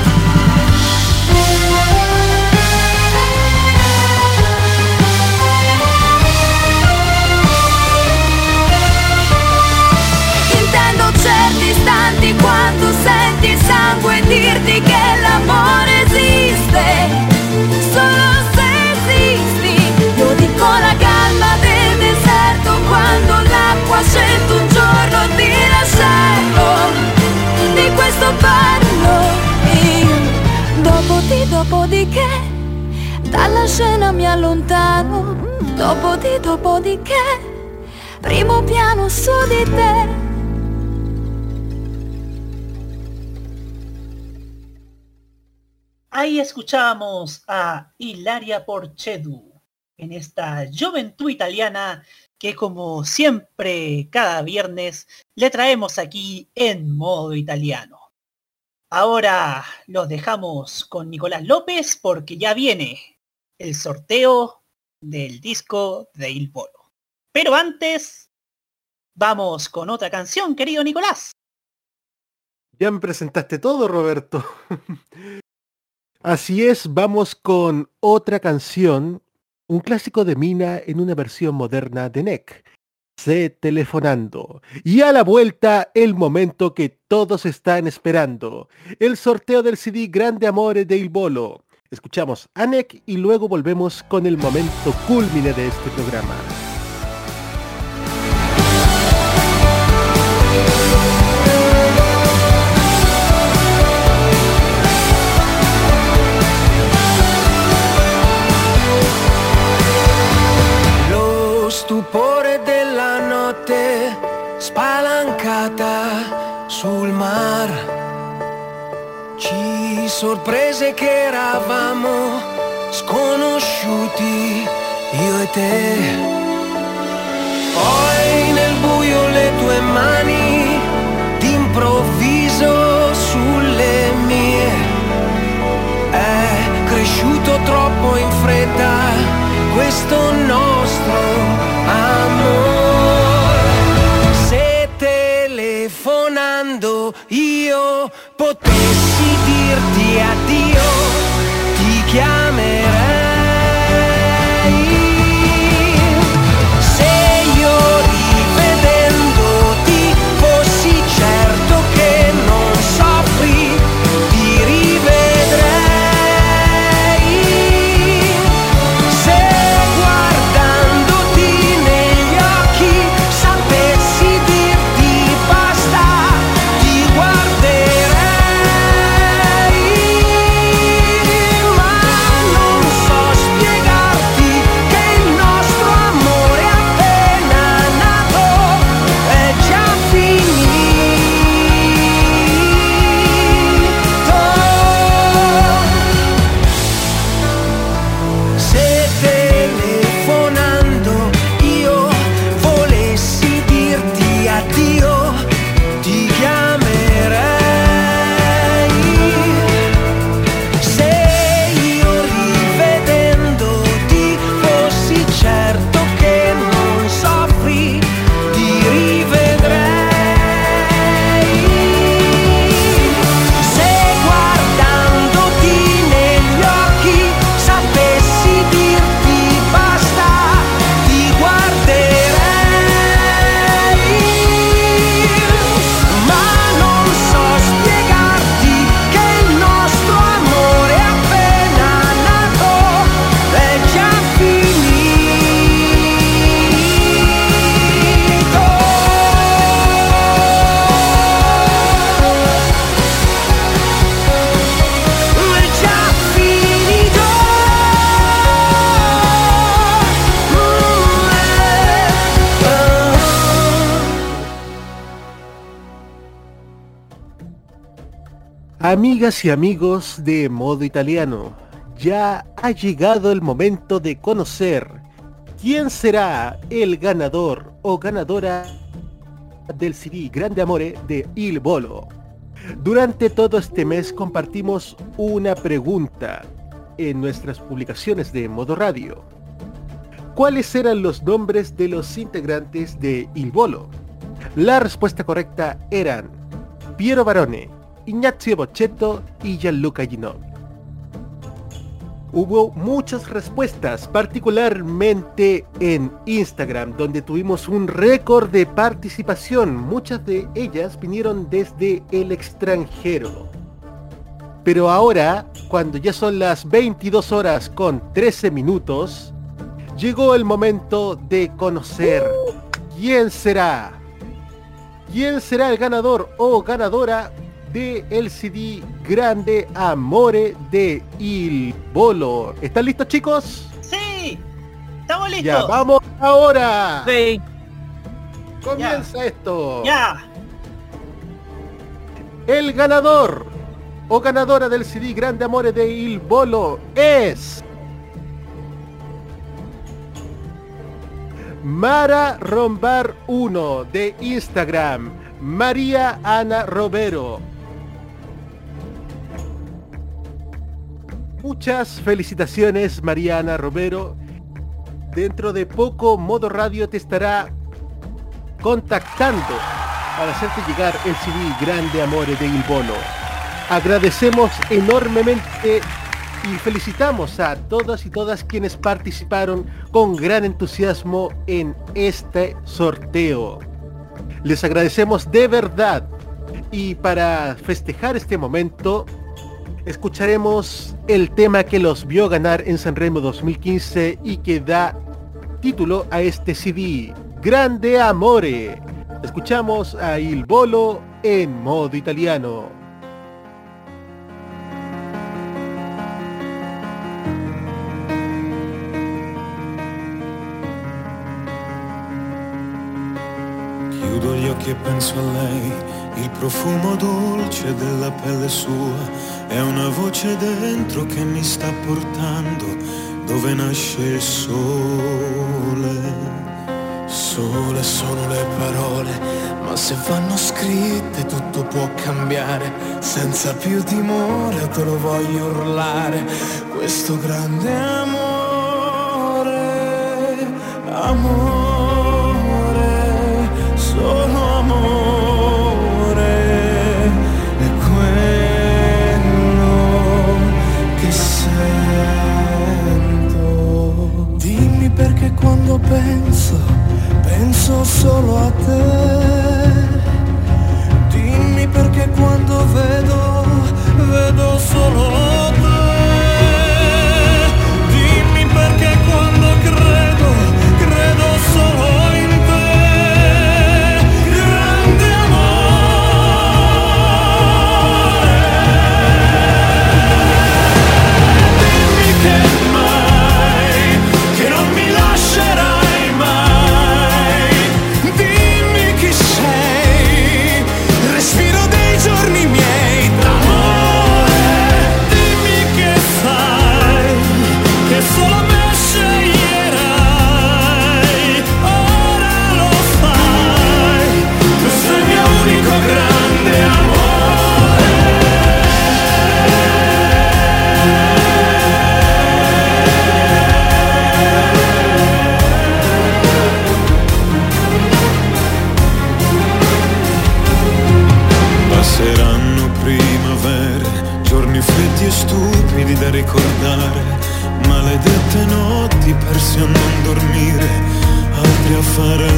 Intendo certi istanti quando senti il sangue dirti che l'amore dalla scena mi allontano, dopo di dopo di che primo piano su di te. Ahí escuchamos a Hilaria Porchedu en esta juventud italiana que como siempre cada viernes le traemos aquí en modo italiano. Ahora los dejamos con Nicolás López porque ya viene el sorteo del disco de Il Polo. Pero antes, vamos con otra canción, querido Nicolás. Ya me presentaste todo, Roberto. Así es, vamos con otra canción, un clásico de Mina en una versión moderna de NEC. C Telefonando. Y a la vuelta, el momento que todos están esperando. El sorteo del CD Grande Amore de Il Bolo. Escuchamos a NEC y luego volvemos con el momento culmine de este programa. serata sul mar ci sorprese che eravamo sconosciuti io e te. Poi nel buio le tue mani d'improvviso sulle mie. È cresciuto troppo in fretta questo no. Potessi dirti addio, ti chiamerei. Y amigos de modo italiano, ya ha llegado el momento de conocer quién será el ganador o ganadora del CD Grande Amore de Il Bolo. Durante todo este mes compartimos una pregunta en nuestras publicaciones de Modo Radio. ¿Cuáles eran los nombres de los integrantes de Il Bolo? La respuesta correcta eran Piero Barone, Ignazio Bocchetto y Gianluca Ginobili. Hubo muchas respuestas, particularmente en Instagram, donde tuvimos un récord de participación. Muchas de ellas vinieron desde el extranjero. Pero ahora, cuando ya son las 22 horas con 13 minutos, llegó el momento de conocer quién será. ¿Quién será el ganador o ganadora de el CD Grande Amore de Il Bolo? ¿Están listos chicos? Sí, estamos listos. Ya, vamos ahora. Sí. Comienza esto. Ya. El ganador o ganadora del CD Grande Amore de Il Bolo es... Mara Rombar 1 de Instagram. María Ana Robero. Muchas felicitaciones María Ana Romero. Dentro de poco Modo Radio te estará contactando para hacerte llegar el CD Grande Amore de Il Bolo. Agradecemos enormemente y felicitamos a todas y todas quienes participaron con gran entusiasmo en este sorteo. Les agradecemos de verdad y para festejar este momento escucharemos el tema que los vio ganar en Sanremo 2015 y que da título a este CD, Grande Amore. Escuchamos a Il Bolo en modo italiano. Chiudo gli occhi e penso a lei, il profumo dolce della pelle sua È una voce dentro che mi sta portando dove nasce il sole. Sole sono le parole, ma se vanno scritte tutto può cambiare. Senza più timore te lo voglio urlare, questo grande amore, amore, solo amore. Quando penso, penso solo a te. Dimmi perché quando vedo, vedo solo te. Ricordare, maledette notti persi a non dormire, altri a fare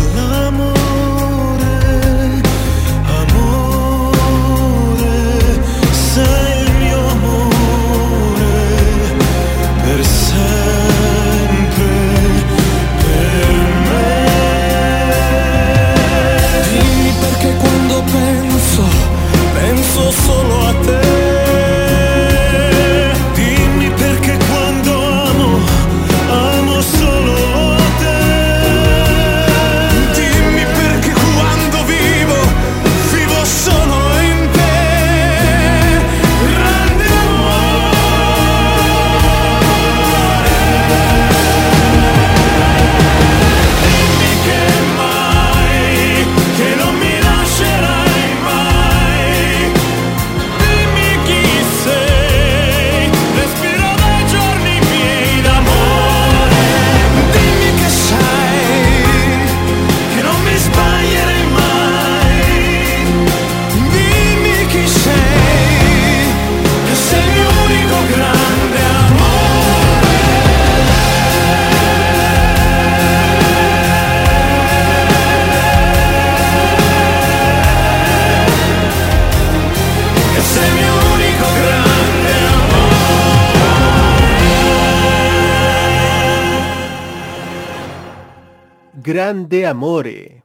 Grande Amore.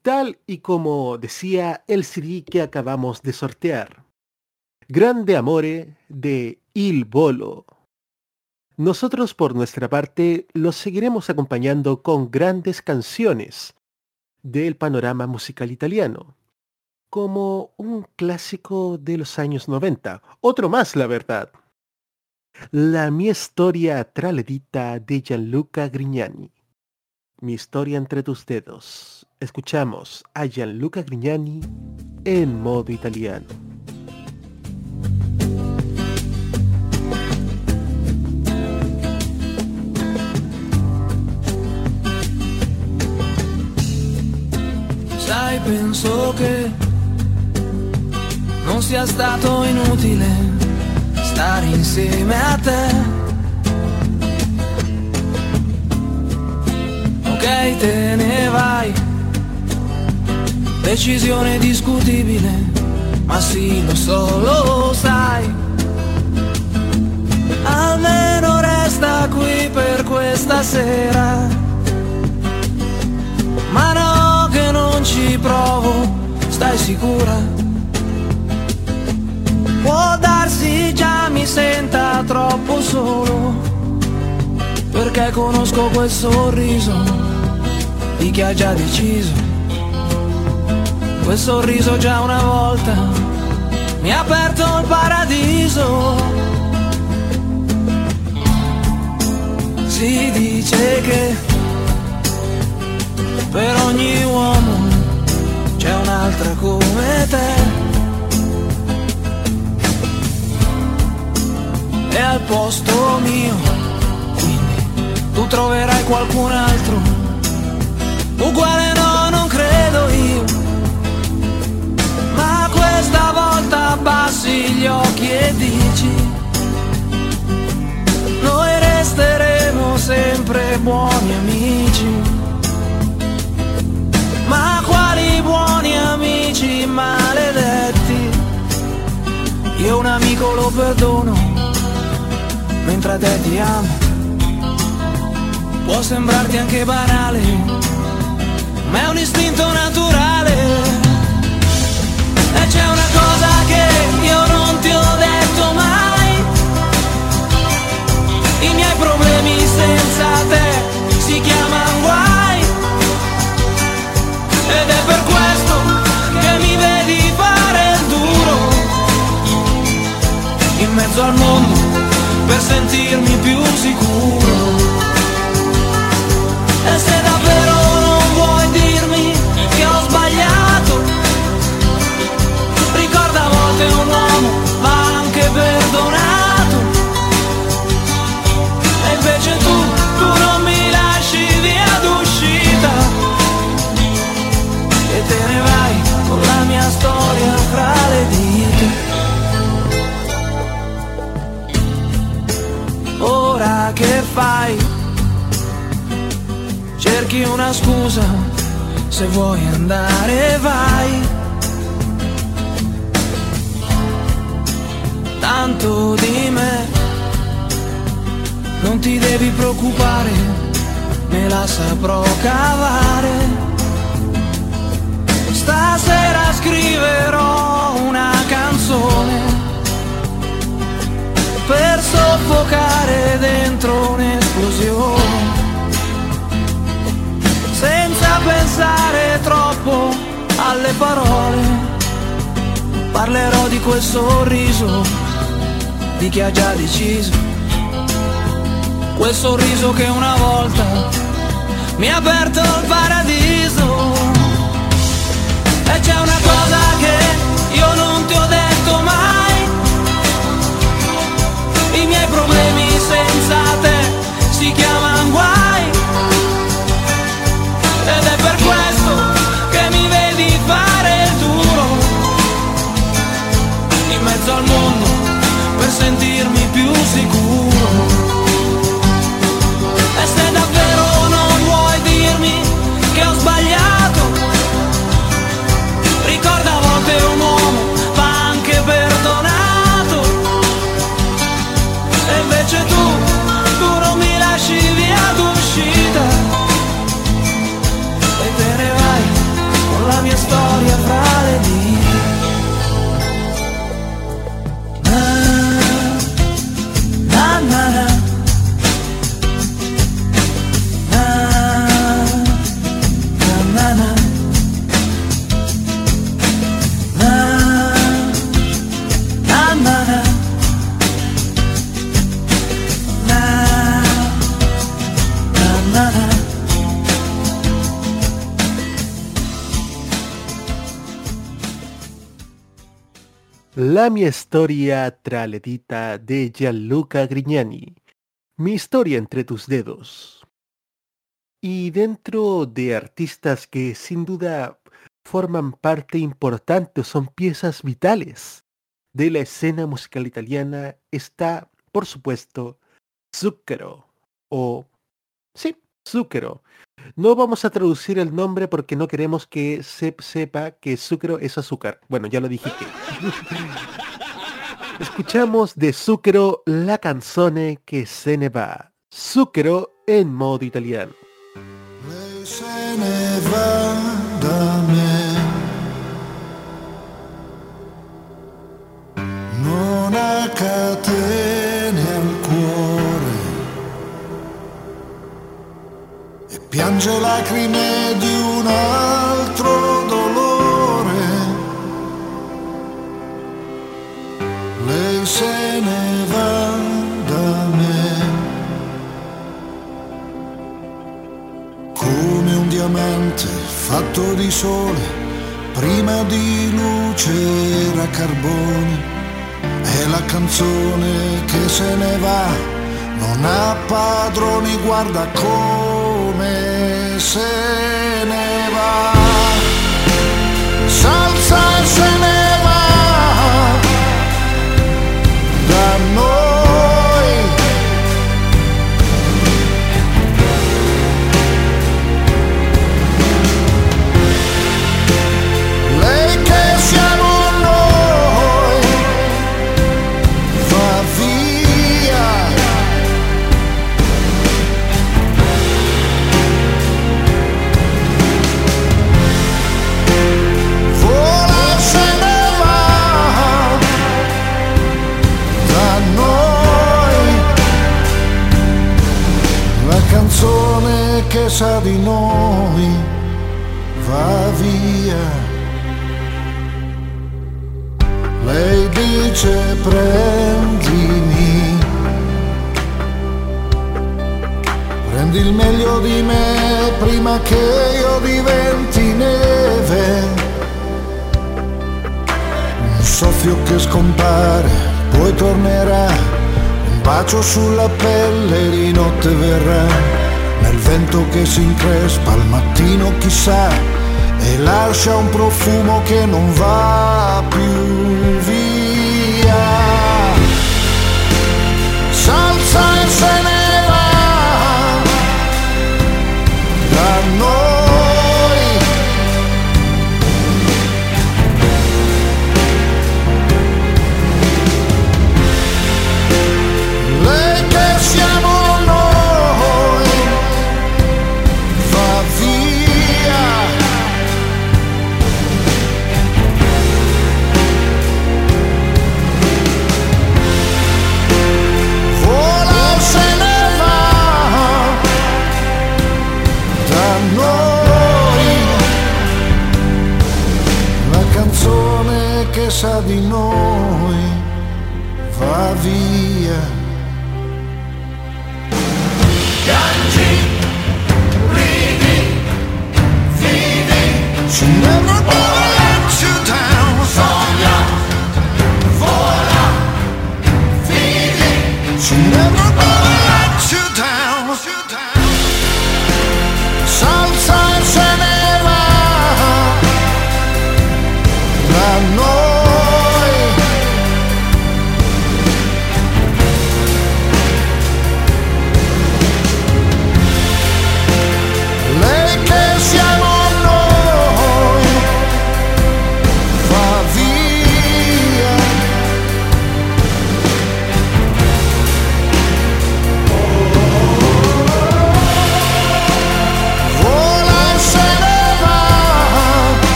Tal y como decía el CD que acabamos de sortear. Grande Amore de Il Bolo. Nosotros por nuestra parte los seguiremos acompañando con grandes canciones del panorama musical italiano, como un clásico de los años 90, otro más la verdad. La mia storia tra le dita de Gianluca Grignani. Mi historia entre tus dedos. Escuchamos a Gianluca Grignani en modo italiano. sai, penso che non sia stato inutile stare insieme a te. Ok, te ne vai, decisione discutibile, ma sì, lo so, lo sai. Almeno resta qui per questa sera. Ma no, che non ci provo, stai sicura? Può darsi già mi senta troppo solo, perché conosco quel sorriso di chi ha già deciso. Quel sorriso già una volta mi ha aperto il paradiso. Si dice che per ogni uomo c'è un'altra come te. E al posto mio, tu troverai qualcun altro. Uguale no, non credo io. Ma questa volta abbassi gli occhi e dici, noi resteremo sempre buoni amici. Ma quali buoni amici maledetti? Io un amico lo perdono, mentre te ti amo. Può sembrarti anche banale, ma è un istinto naturale. E c'è una cosa che io non ti ho detto mai. I miei problemi senza te si chiamano guai. Ed è per questo che mi vedi fare il duro in mezzo al mondo per sentirmi più sicuro. E se davvero non vuoi dirmi che ho sbagliato, ricorda a volte un uomo va anche perdonato. E invece tu, tu non mi lasci via d'uscita e te ne vai con la mia storia fra le dita. Ora che fai? Cerchi una scusa, se vuoi andare vai. Tanto di me, non ti devi preoccupare, me la saprò cavare. Stasera scriverò una canzone per soffocare dentro un'esplosione. Pensare troppo alle parole, parlerò di quel sorriso di chi ha già deciso. Quel sorriso che una volta mi ha aperto il paradiso. E c'è una cosa che io non ti ho detto mai. I miei problemi La mia storia traletita de Gianluca Grignani. Mi historia entre tus dedos. Y dentro de artistas que sin duda forman parte importante o son piezas vitales de la escena musical italiana está, por supuesto, Zucchero o sí, Zucchero. No vamos a traducir el nombre porque no queremos que se sepa que Zucchero es azúcar. Bueno, ya lo dije que. Escuchamos de Zucchero la canzone che se ne va. Zucchero en modo italiano. se ne va da me. Non piange lacrime di un altro dolore. Lei se ne va da me. Come un diamante fatto di sole, prima di luce era carbone. È la canzone che se ne va, non ha padroni, guarda come se ne va.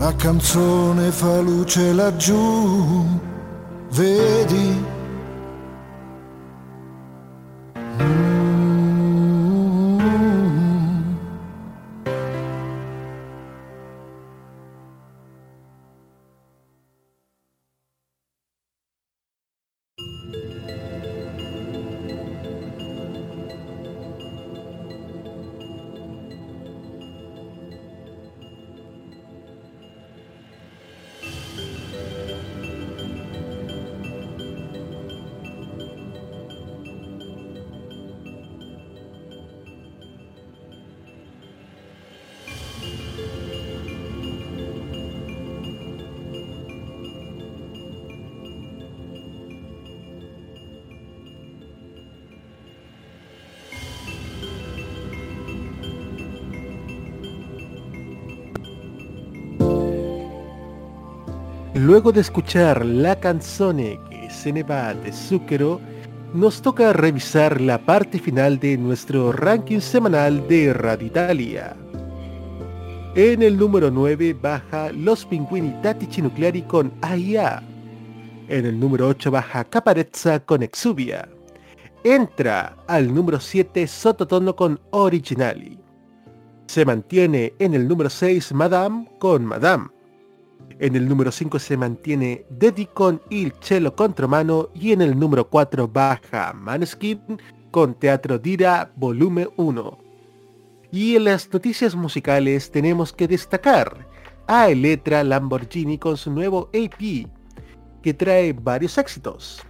La canzone fa luce laggiù, vedi? Luego de escuchar la canzone que se ne va de Zucchero, nos toca revisar la parte final de nuestro ranking semanal de Radio Italia. En el número 9 baja Los Pinguini Tattici Nucleari con AIA. En el número 8 baja Caparezza con Exubia. Entra al número 7 Sototono con Originali. Se mantiene en el número 6 Madame con Madame. En el número 5 se mantiene Deddy con Il Cello Contromano y en el número 4 baja Maneskin con Teatro Dira Volumen 1. Y en las noticias musicales tenemos que destacar a Electra Lamborghini con su nuevo AP, que trae varios éxitos.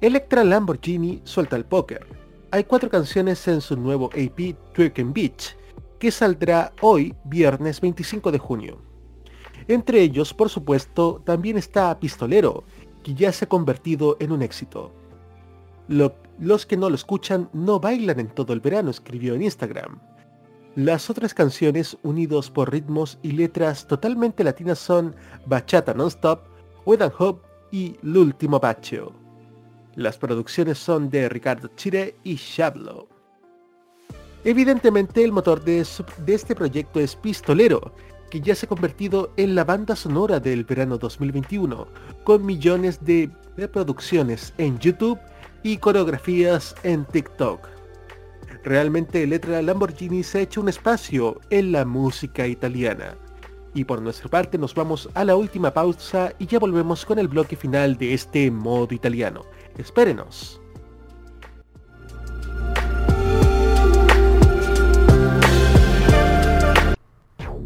Electra Lamborghini suelta el póker. Hay cuatro canciones en su nuevo AP Twerking Beach, que saldrá hoy, viernes 25 de junio. Entre ellos, por supuesto, también está Pistolero, que ya se ha convertido en un éxito. los que no lo escuchan no bailan en todo el verano, escribió en Instagram. Las otras canciones, unidos por ritmos y letras totalmente latinas, son Bachata Non-Stop, Wed and Hope y L'Ultimo Bacio. Las producciones son de Ricardo Chire y Shablo. Evidentemente el motor de, este proyecto es Pistolero, que ya se ha convertido en la banda sonora del verano 2021, con millones de reproducciones en YouTube y coreografías en TikTok. Realmente Letra Lamborghini se ha hecho un espacio en la música italiana. Y por nuestra parte nos vamos a la última pausa y ya volvemos con el bloque final de este modo italiano. Espérenos.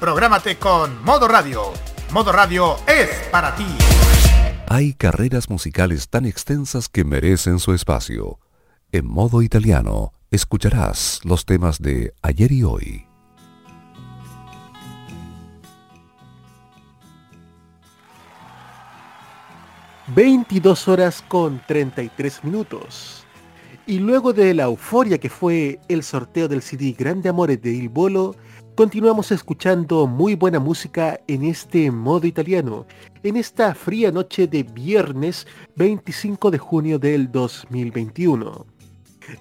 Prográmate con Modo Radio. Modo Radio es para ti. Hay carreras musicales tan extensas que merecen su espacio. En modo italiano, escucharás los temas de ayer y hoy. ...22 horas con 33 minutos... ...y luego de la euforia que fue... ...el sorteo del CD Grande Amores de Il Bolo Continuamos escuchando muy buena música en este modo italiano, en esta fría noche de viernes 25 de junio del 2021.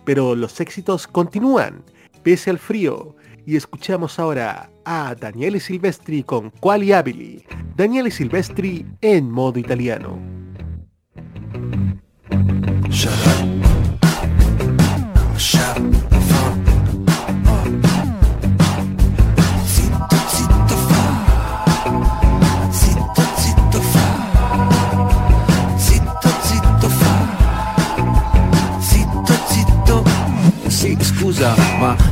Pero los éxitos continúan, pese al frío, y escuchamos ahora a Daniele Silvestri con Quali Abili. Daniele Silvestri en modo italiano.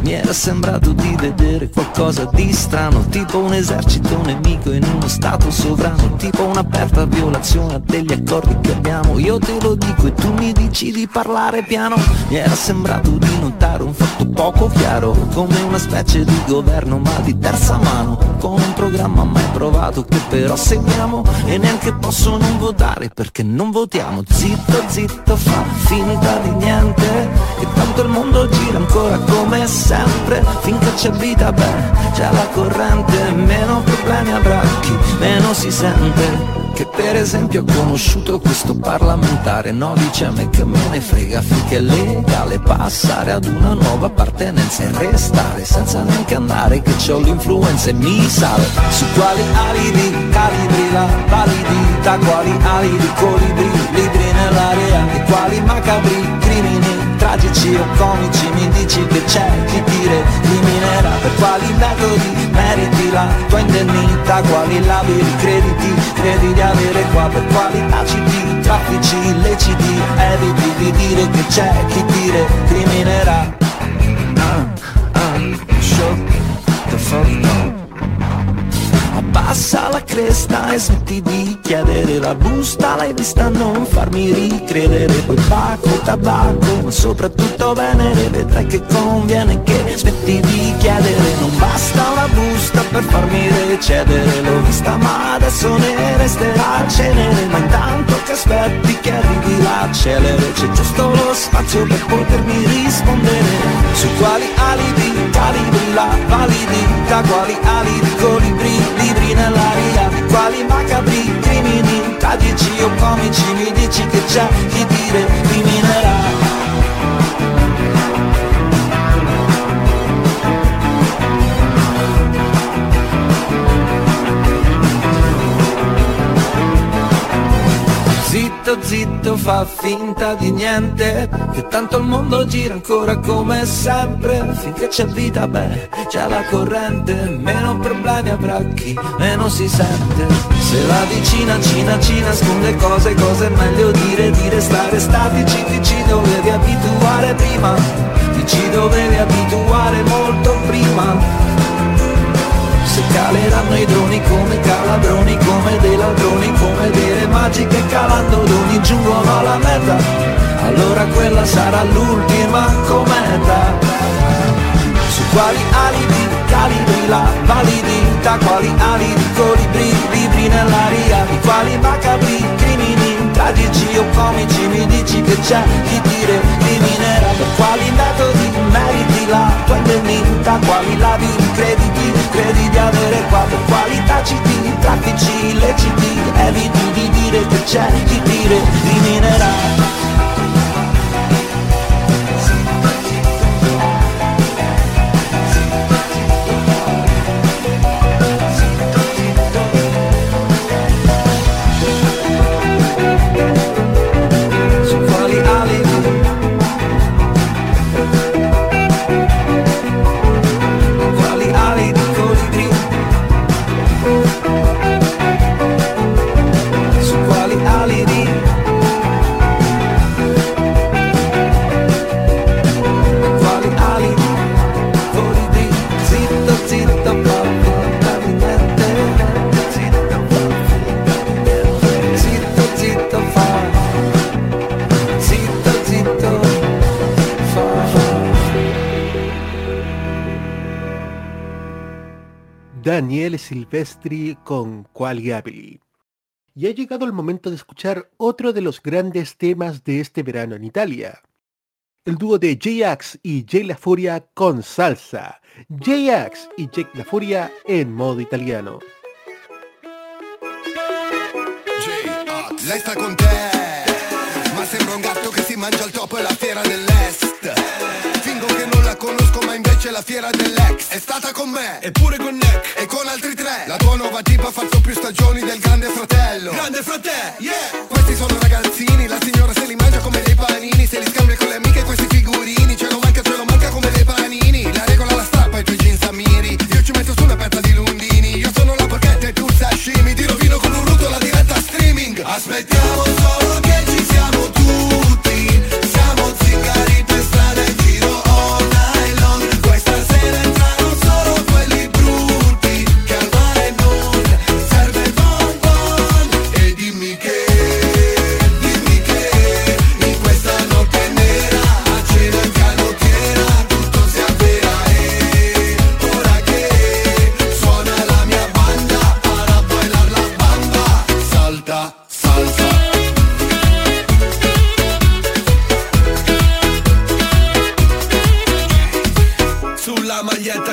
Mi era sembrato di vedere qualcosa di strano, tipo un esercito nemico in uno stato sovrano, tipo un'aperta violazione degli accordi che abbiamo. Io te lo dico e tu mi dici di parlare piano. Mi era sembrato di notare un fatto poco chiaro, come una specie di governo ma di terza mano, con un programma mai provato che però seguiamo e neanche posso non votare perché non votiamo. Zitto, zitto, fa finta di niente, che tanto il mondo gira ancora come sempre Finché c'è vita, beh, c'è la corrente Meno problemi avrà chi meno si sente. Che per esempio ho conosciuto questo parlamentare No dice a me che me ne frega finché è legale Passare ad una nuova appartenenza e restare Senza neanche andare che c'ho l'influenza e mi sale Su quali ali di calibri la validità Quali ali di colibri, libri nell'area E quali macabri crimini tragici o comici mi dici che c'è chi ti eliminerà per quali metodi meriti la tua indennità quali labili crediti credi di avere qua per quali taciti traffici illeciti eviti di dire che c'è chi ti recriminerà uh, uh, show the fuck up Abbassa la cresta e smetti di chiedere la busta. L'hai vista non farmi ricredere. Poi pacco, tabacco, ma soprattutto venere. Vedrai che conviene che smetti di chiedere. Non basta una busta per farmi recedere. L'ho vista ma adesso ne resterà cenere. Ma intanto che aspetti che arrivi la celere. C'è giusto lo spazio per potermi rispondere Su quali alibi, calibri la validità Quali ali di colibri, libri nell'aria quali macabri crimini, tragici o comici Mi dici che c'è chi dire criminerà Zitto, zitto, fa finta di niente Che tanto il mondo gira ancora come sempre. Finché c'è vita, beh, c'è la corrente Meno problemi avrà chi meno si sente. Se la vicina, cina, ci nasconde cose Cose è meglio dire, dire stare statici. Ti ci dovevi abituare prima Ti ci dovevi abituare molto prima caleranno i droni come calabroni, come dei ladroni, come delle magiche calando d'ogni giungono alla meta, allora quella sarà l'ultima cometa. Su quali alibi, calibri la validità, quali alibi, colibri, libri nell'aria, di quali macabri crimini, tragici o comici, mi dici che c'è chi dire criminerà, per quali metodi meriti la tua indennità, quali lavi crediti, credi di avere qua, per quali taciti, traffici illeciti, eviti di dire che c'è chi dire criminerà. Silvestri con Quali Abili. Y ha llegado el momento de escuchar otro de los grandes temas de este verano en Italia. El dúo de J-Ax y Jay La Furia con salsa. J-Ax y Jake La Furia en modo italiano. Invece la fiera dell'ex. È stata con me, eppure con Nick, e con altri tre. La tua nuova tipa ha fatto più stagioni del grande fratello. Grande fratello, yeah! Questi sono ragazzini, la signora se li mangia come dei panini. Se li scambia con le amiche questi figurini. Ce lo manca, ce lo manca come dei panini. La regola la strappa ai tuoi jeans a miri. Io ci metto su una pezza di lundini. Io sono la porchetta e tu sashimi. Ti rovino con un ruto la diretta streaming. Aspettiamo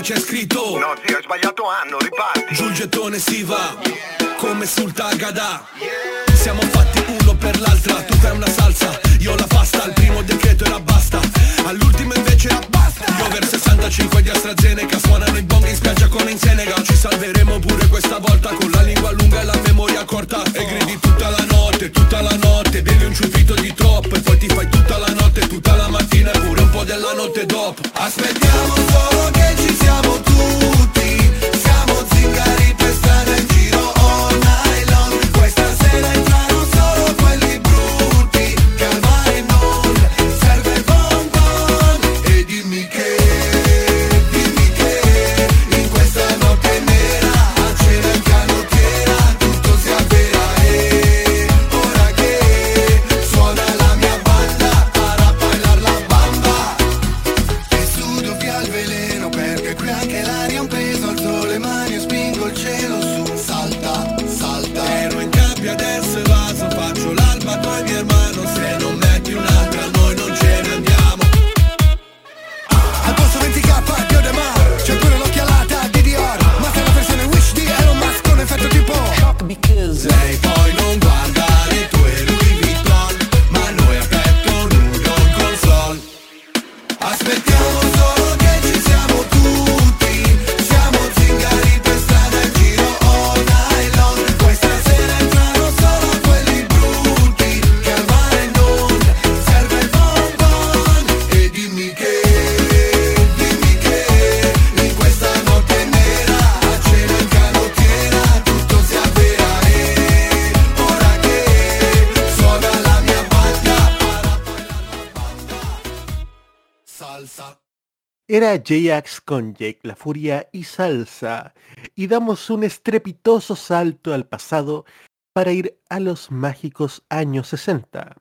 c'è scritto. No zio hai sbagliato anno, riparti. Sul gettone si va Come sul Tagada. Siamo fatti uno per l'altra Tu fai una salsa, io la pasta Il primo decreto era basta. All'ultimo invece era basta. Io over 65 di AstraZeneca Suonano i bong in spiaggia come in Senegal. Ci salveremo pure questa volta Con la lingua lunga e la memoria corta. E gridi tutta la notte, tutta la notte. Bevi un ciuffito di troppo E poi ti fai tutta la notte, tutta la mattina E pure un po' della notte dopo. Aspettiamo solo che ci siamo tutti Era J-Ax con Jake la Furia y Salsa, y damos un estrepitoso salto al pasado para ir a los mágicos años 60,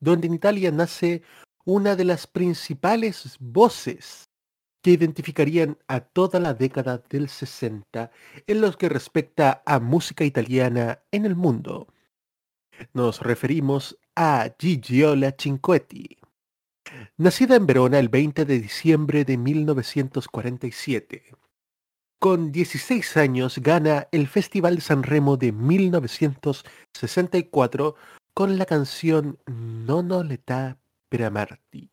donde en Italia nace una de las principales voces que identificarían a toda la década del 60 en lo que respecta a música italiana en el mundo. Nos referimos a Gigiola Cinquetti. Nacida en Verona el 20 de diciembre de 1947. Con 16 años gana el Festival Sanremo de 1964 con la canción Nono l'età per amarti.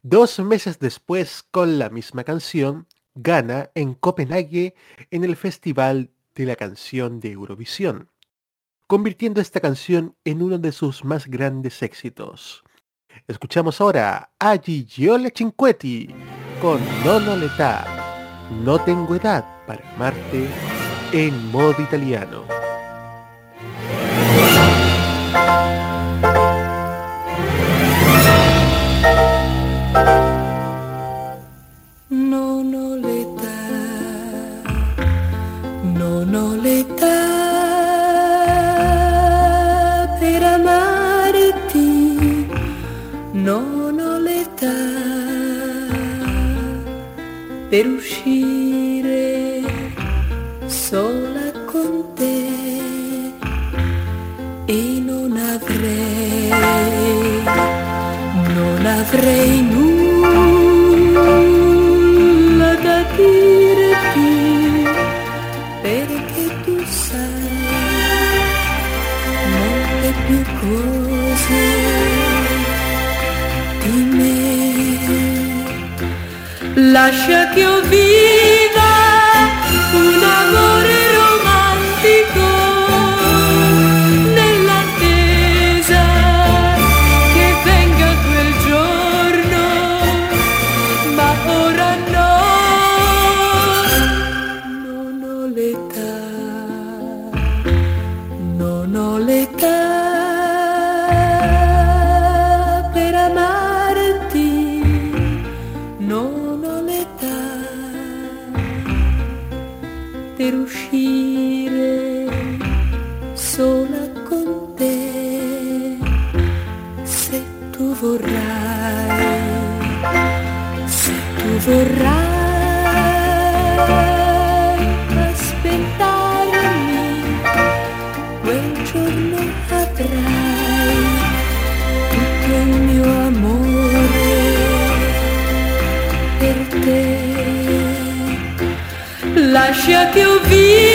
Dos meses después, con la misma canción, gana en Copenhague en el Festival de la Canción de Eurovisión, convirtiendo esta canción en uno de sus más grandes éxitos. Escuchamos ahora a Gigiole Cinquetti con Nono l'età, No tengo edad para amarte en modo italiano. Non ho l'età per uscire sola con te e non avrei, non avrei nulla Lascia che io viva vorrai, se tu vorrai aspettarmi, quel giorno avrai tutto il mio amore per te. Lascia che io viva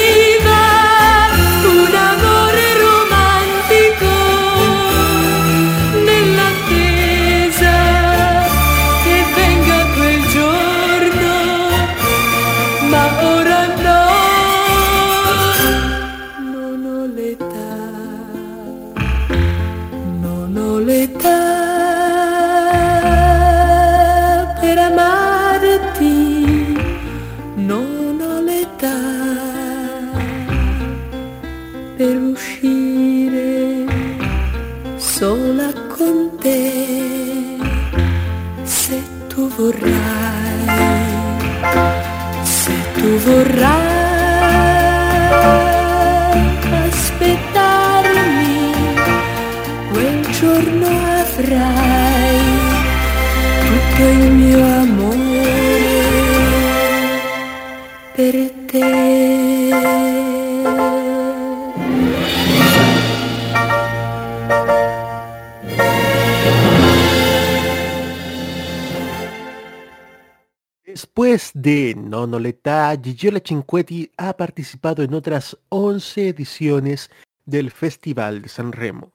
Gigiola Cinquetti ha participado en otras 11 ediciones del Festival de San Remo.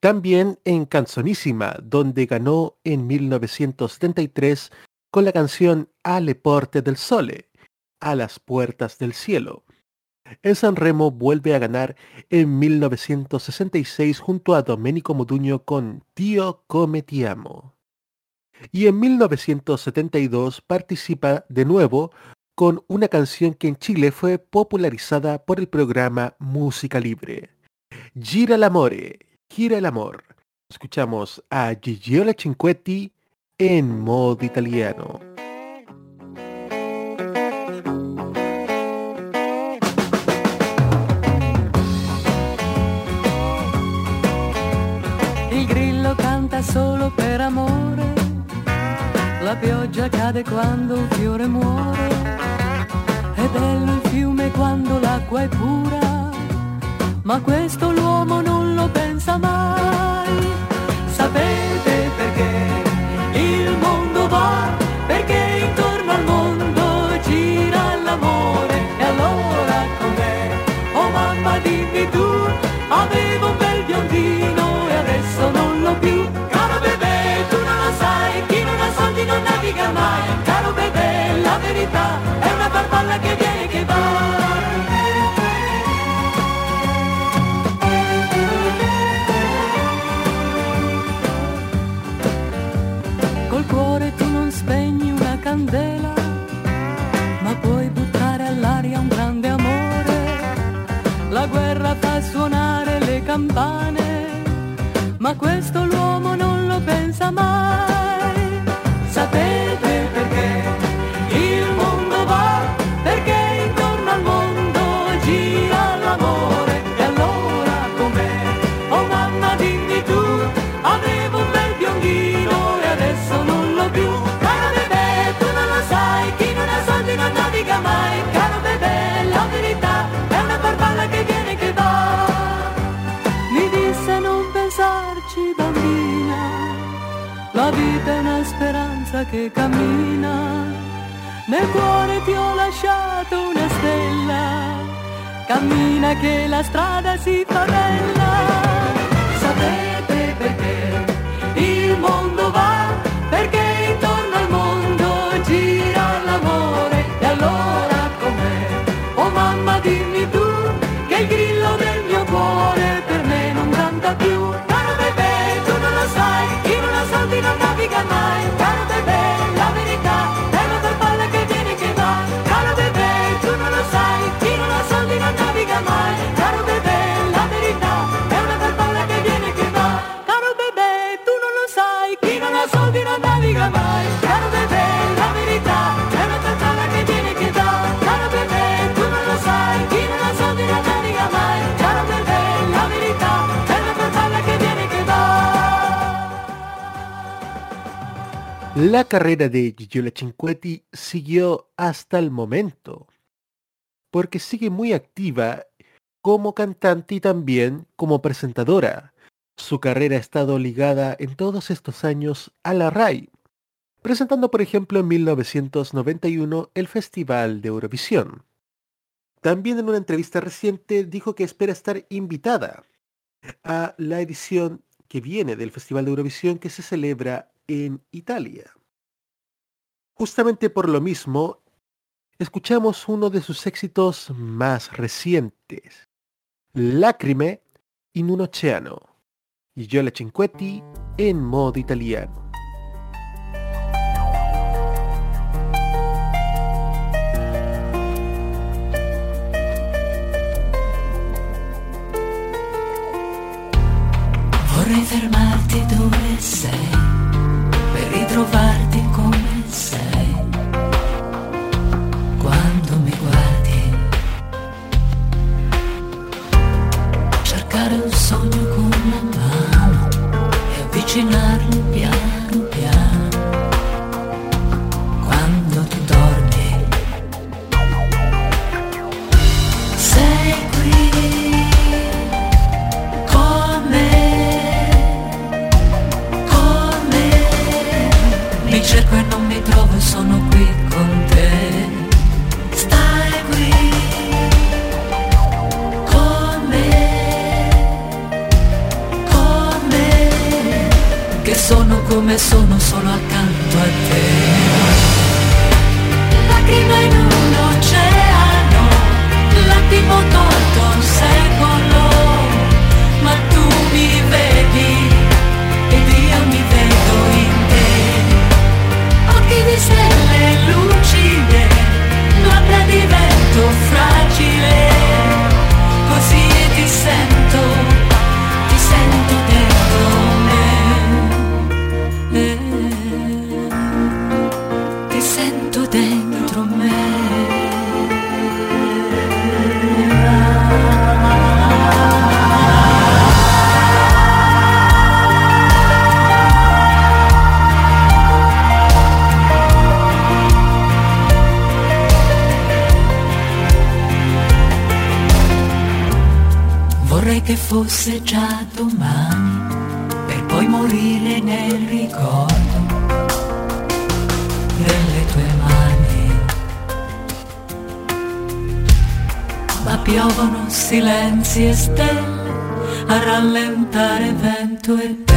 También en Canzonísima, donde ganó en 1973 con la canción Ale Porte del Sole, a las puertas del cielo. En San Remo vuelve a ganar en 1966 junto a Domenico Moduño con Tío Come Ti Amo. Y en 1972 participa de nuevo con una canción que en Chile fue popularizada por el programa Música Libre. Gira l'amore, gira el amor. Escuchamos a Gigiola Cinquetti, en modo italiano. Il grillo canta solo per amore, la pioggia cade quando un fiore muore, bello il fiume quando l'acqua è pura, ma questo l'uomo non lo pensa mai. Sapete questo cammina. Nel cuore ti ho lasciato una stella, cammina che la strada si fa bella. Sapete perché il mondo va? Perché intorno al mondo gira l'amore. E allora com'è? Oh mamma dimmi tu, che il grillo del mio cuore per me non canta più. Caro bebè, tu non lo sai, chi non ha soldi non naviga mai. La carrera de Gigiola Cinquetti siguió hasta el momento, porque sigue muy activa como cantante y también como presentadora. Su carrera ha estado ligada en todos estos años a la RAI, presentando por ejemplo en 1991 el Festival de Eurovisión. También en una entrevista reciente dijo que espera estar invitada a la edición que viene del Festival de Eurovisión que se celebra en Italia. Justamente por lo mismo, escuchamos uno de sus éxitos más recientes, Lacrime in un oceano, y Giola Cinquetti en modo italiano. Per ritrovarti come sei. Quando mi guardi, cercare un sogno con la mano e avvicinarlo come sono solo accanto a te. Lacrima in un oceano, l'attimo tolto fosse già domani, per poi morire nel ricordo delle tue mani. Ma piovono silenzi e stelle a rallentare vento e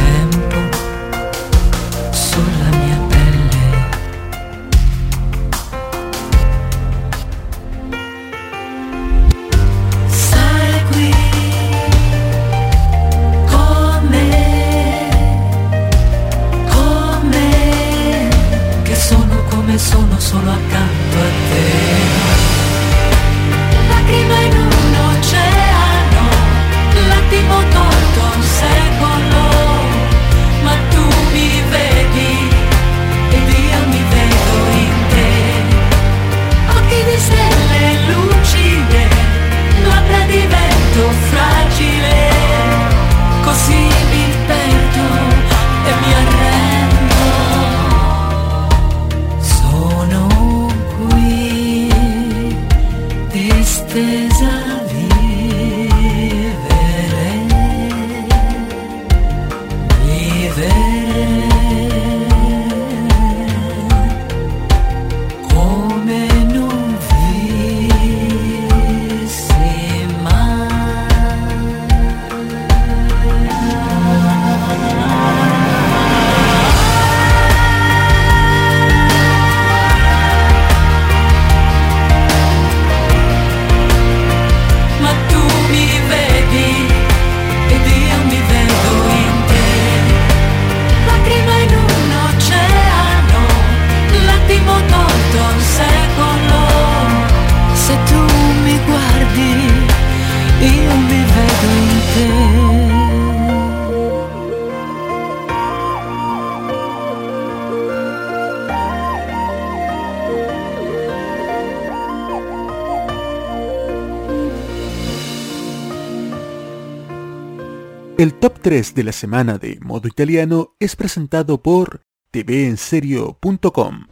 top 3 de la semana de modo italiano es presentado por tvenserio.com.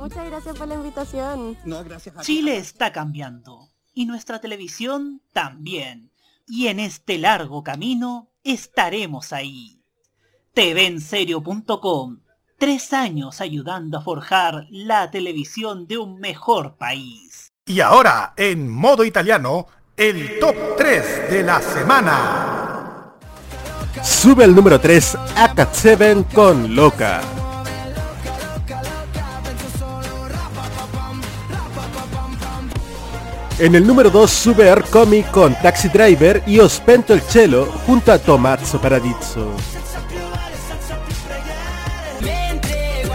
Muchas gracias por la invitación. No, gracias a Chile está cambiando y nuestra televisión también. Y en este largo camino estaremos ahí. TVenserio.com Tres años ayudando a forjar la televisión de un mejor país. Y ahora, en modo italiano, el top 3 de la semana. Sube al número 3 a Cat 7 con Loca. En el número 2 sube Arcomi con Taxi Driver y Ospento el Cielo junto a Tomazzo Paradiso.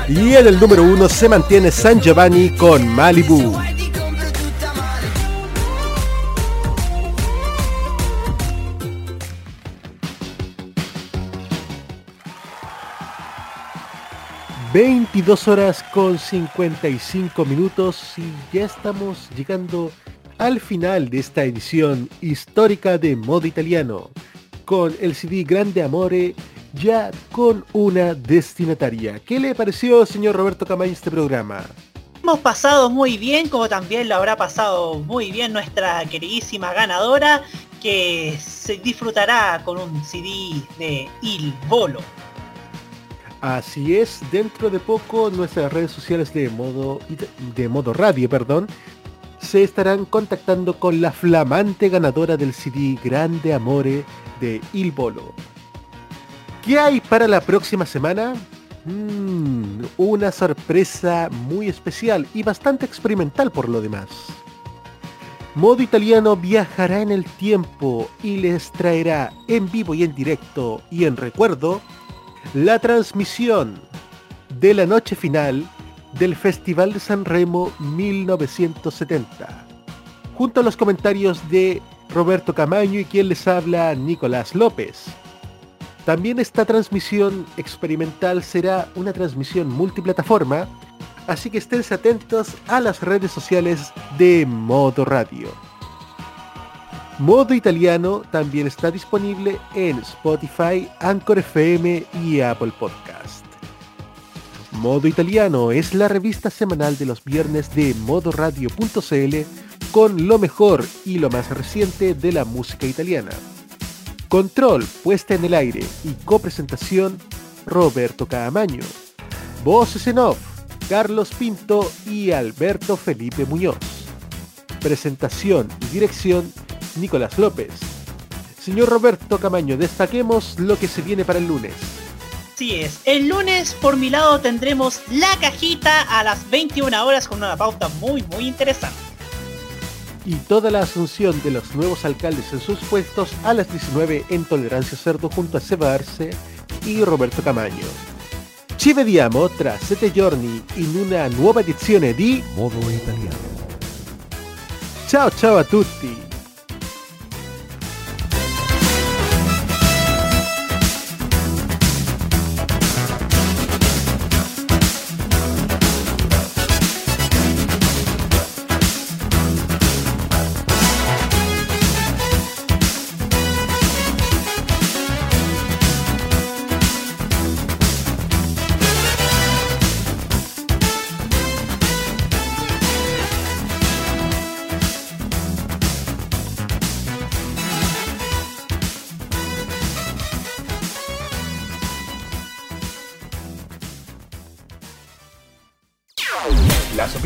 Y en el número 1 se mantiene San Giovanni con Malibu. ...22 horas con 55 minutos... ...y ya estamos llegando al final de esta edición histórica de modo italiano... ...con el CD Grande Amore... ...ya con una destinataria... ¿Qué le pareció, señor Roberto Camaño, este programa? Hemos pasado muy bien, como también lo habrá pasado muy bien nuestra queridísima ganadora, que se disfrutará con un CD de Il Bolo. Así es, dentro de poco nuestras redes sociales de modo, de modo radio, perdón, se estarán contactando con la flamante ganadora del CD Grande Amore de Il Bolo. ¿Qué hay para la próxima semana? Mm, una sorpresa muy especial y bastante experimental por lo demás. Modo Italiano viajará en el tiempo y les traerá en vivo y en directo y en recuerdo la transmisión de la noche final del Festival de San Remo 1970. Junto a los comentarios de Roberto Camaño y quien les habla Nicolás López. También esta transmisión experimental será una transmisión multiplataforma, así que estén atentos a las redes sociales de Modo Radio. Modo Italiano también está disponible en Spotify, Anchor FM y Apple Podcast. Modo Italiano es la revista semanal de los viernes de modoradio.cl con lo mejor y lo más reciente de la música italiana. Control, puesta en el aire y copresentación, Roberto Caamaño. Voces en off, Carlos Pinto y Alberto Felipe Muñoz. Presentación y dirección, Nicolás López. Señor Roberto Camaño, destaquemos lo que se viene para el lunes. Así es, el lunes por mi lado tendremos la cajita a las 21 horas con una pauta muy muy interesante. Y toda la asunción de los nuevos alcaldes en sus puestos a las 19 en Tolerancia Cerdo junto a Seba Arce y Roberto Camaño. Ci vediamo tra sette giorni in una nuova edizione di Modo Italiano. Ciao ciao a tutti!